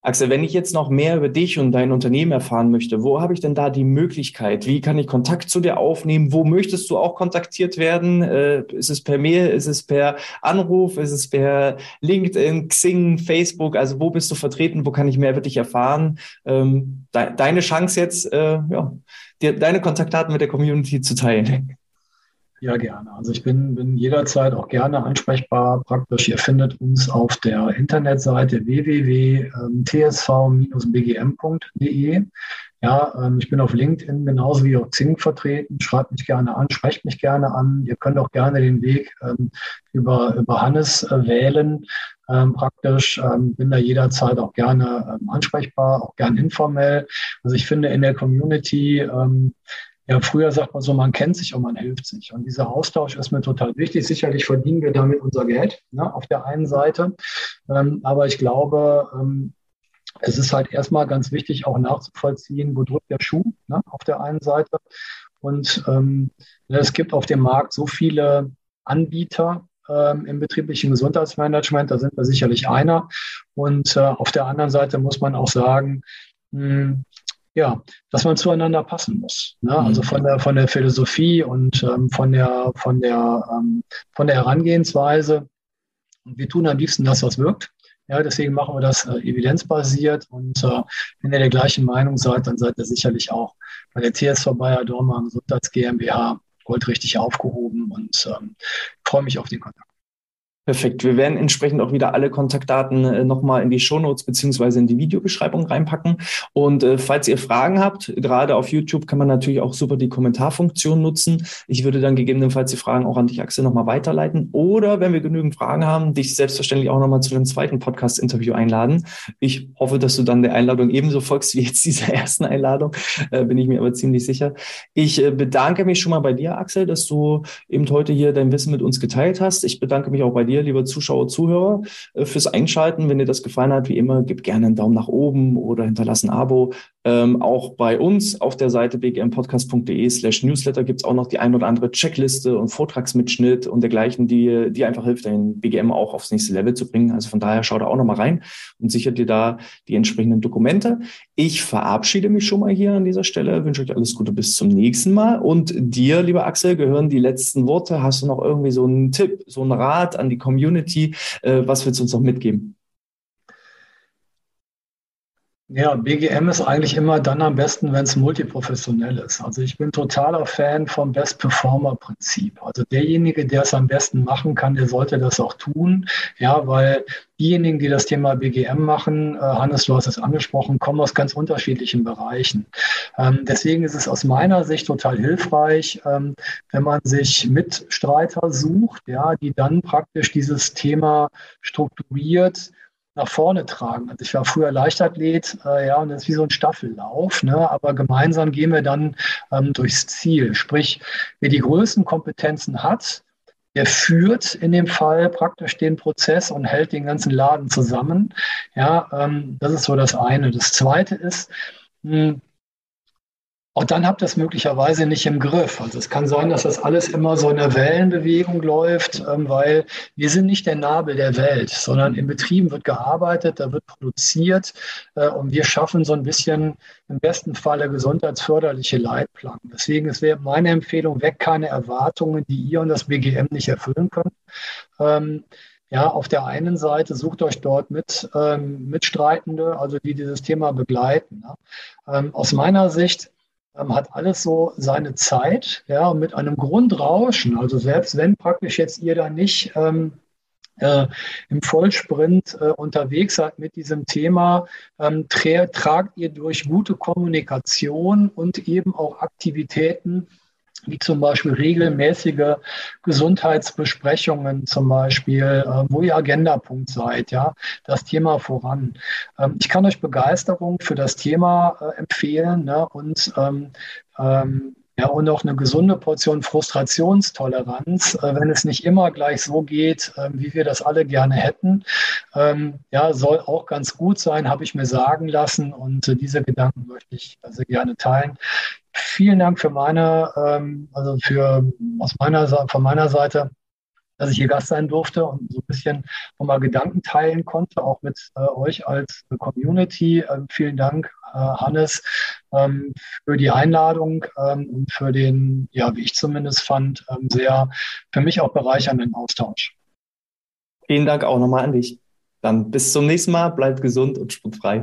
Axel, wenn ich jetzt noch mehr über dich und dein Unternehmen erfahren möchte, wo habe ich denn da die Möglichkeit? Wie kann ich Kontakt zu dir aufnehmen? Wo möchtest du auch kontaktiert werden? Äh, ist es per Mail? Ist es per Anruf? Ist es per LinkedIn, Xing, Facebook? Also wo bist du vertreten? Wo kann ich mehr über dich erfahren? Ähm, de deine Chance jetzt, äh, ja, dir, deine Kontaktdaten mit der Community zu teilen. Ja, gerne. Also ich bin, bin jederzeit auch gerne ansprechbar. Praktisch, ihr findet uns auf der Internetseite www.tsv-bgm.de. Ja, ähm, ich bin auf LinkedIn genauso wie auf Zing vertreten. Schreibt mich gerne an, sprecht mich gerne an. Ihr könnt auch gerne den Weg ähm, über, über Hannes äh, wählen. Ähm, praktisch ähm, bin da jederzeit auch gerne ähm, ansprechbar, auch gern informell. Also ich finde in der Community ähm, ja, früher sagt man so, man kennt sich und man hilft sich. Und dieser Austausch ist mir total wichtig. Sicherlich verdienen wir damit unser Geld ne, auf der einen Seite. Ähm, aber ich glaube, ähm, es ist halt erstmal ganz wichtig, auch nachzuvollziehen, wo drückt der Schuh ne, auf der einen Seite. Und ähm, ne, es gibt auf dem Markt so viele Anbieter, ähm, im betrieblichen Gesundheitsmanagement. Da sind wir sicherlich einer. Und äh, auf der anderen Seite muss man auch sagen, hm, ja, dass man zueinander passen muss. Ne? Mhm. Also von der, von der Philosophie und ähm, von der, von der, ähm, von der Herangehensweise. Und wir tun am liebsten das, was wirkt. Ja, deswegen machen wir das äh, evidenzbasiert. Und äh, wenn ihr der gleichen Meinung seid, dann seid ihr sicherlich auch bei der TSV Bayer Dormann Gesundheits GmbH goldrichtig aufgehoben und ähm, freue mich auf den Kontakt. Perfekt. Wir werden entsprechend auch wieder alle Kontaktdaten äh, nochmal in die Shownotes beziehungsweise in die Videobeschreibung reinpacken. Und äh, falls ihr Fragen habt, gerade auf YouTube kann man natürlich auch super die Kommentarfunktion nutzen. Ich würde dann gegebenenfalls die Fragen auch an dich, Axel, nochmal weiterleiten. Oder wenn wir genügend Fragen haben, dich selbstverständlich auch nochmal zu dem zweiten Podcast-Interview einladen. Ich hoffe, dass du dann der Einladung ebenso folgst wie jetzt dieser ersten Einladung, äh, bin ich mir aber ziemlich sicher. Ich äh, bedanke mich schon mal bei dir, Axel, dass du eben heute hier dein Wissen mit uns geteilt hast. Ich bedanke mich auch bei dir dir, liebe Zuschauer, Zuhörer, äh, fürs Einschalten. Wenn dir das gefallen hat, wie immer, gib gerne einen Daumen nach oben oder hinterlass ein Abo. Ähm, auch bei uns auf der Seite bgmpodcast.de slash newsletter gibt es auch noch die ein oder andere Checkliste und Vortragsmitschnitt und dergleichen, die, die einfach hilft, dein BGM auch aufs nächste Level zu bringen. Also von daher schau da auch nochmal rein und sichert dir da die entsprechenden Dokumente. Ich verabschiede mich schon mal hier an dieser Stelle, wünsche euch alles Gute bis zum nächsten Mal. Und dir, lieber Axel, gehören die letzten Worte. Hast du noch irgendwie so einen Tipp, so einen Rat an die Community? Äh, was willst du uns noch mitgeben? Ja, BGM ist eigentlich immer dann am besten, wenn es multiprofessionell ist. Also ich bin totaler Fan vom Best Performer Prinzip. Also derjenige, der es am besten machen kann, der sollte das auch tun. Ja, weil diejenigen, die das Thema BGM machen, äh, Hannes, du hast es angesprochen, kommen aus ganz unterschiedlichen Bereichen. Ähm, deswegen ist es aus meiner Sicht total hilfreich, ähm, wenn man sich Mitstreiter sucht, ja, die dann praktisch dieses Thema strukturiert nach vorne tragen. Also ich war früher Leichtathlet, äh, ja, und das ist wie so ein Staffellauf, ne? aber gemeinsam gehen wir dann ähm, durchs Ziel. Sprich, wer die größten Kompetenzen hat, der führt in dem Fall praktisch den Prozess und hält den ganzen Laden zusammen. Ja, ähm, das ist so das eine. Das zweite ist, mh, hm, auch dann habt ihr es möglicherweise nicht im Griff. Also es kann sein, dass das alles immer so in der Wellenbewegung läuft, ähm, weil wir sind nicht der Nabel der Welt, sondern in Betrieben wird gearbeitet, da wird produziert äh, und wir schaffen so ein bisschen im besten Falle gesundheitsförderliche Leitplanken. Deswegen ist meine Empfehlung, weg keine Erwartungen, die ihr und das BGM nicht erfüllen können. Ähm, ja, auf der einen Seite sucht euch dort mit, ähm, Mitstreitende, also die dieses Thema begleiten. Ja. Ähm, aus meiner Sicht hat alles so seine Zeit, ja, mit einem Grundrauschen. Also selbst wenn praktisch jetzt ihr da nicht ähm, äh, im Vollsprint äh, unterwegs seid mit diesem Thema, ähm, tra tragt ihr durch gute Kommunikation und eben auch Aktivitäten wie zum Beispiel regelmäßige Gesundheitsbesprechungen zum Beispiel, äh, wo ihr Agendapunkt seid, ja, das Thema voran. Ähm, ich kann euch Begeisterung für das Thema äh, empfehlen ne, und ähm, ähm, ja, und auch eine gesunde Portion Frustrationstoleranz, äh, wenn es nicht immer gleich so geht, äh, wie wir das alle gerne hätten. Ähm, ja, soll auch ganz gut sein, habe ich mir sagen lassen. Und äh, diese Gedanken möchte ich sehr gerne teilen. Vielen Dank für meine, ähm, also für aus meiner von meiner Seite dass ich hier Gast sein durfte und so ein bisschen nochmal Gedanken teilen konnte, auch mit äh, euch als Community. Ähm, vielen Dank, äh, Hannes, ähm, für die Einladung ähm, und für den, ja, wie ich zumindest fand, ähm, sehr für mich auch bereichernden Austausch. Vielen Dank auch nochmal an dich. Dann bis zum nächsten Mal, bleibt gesund und spruchfrei.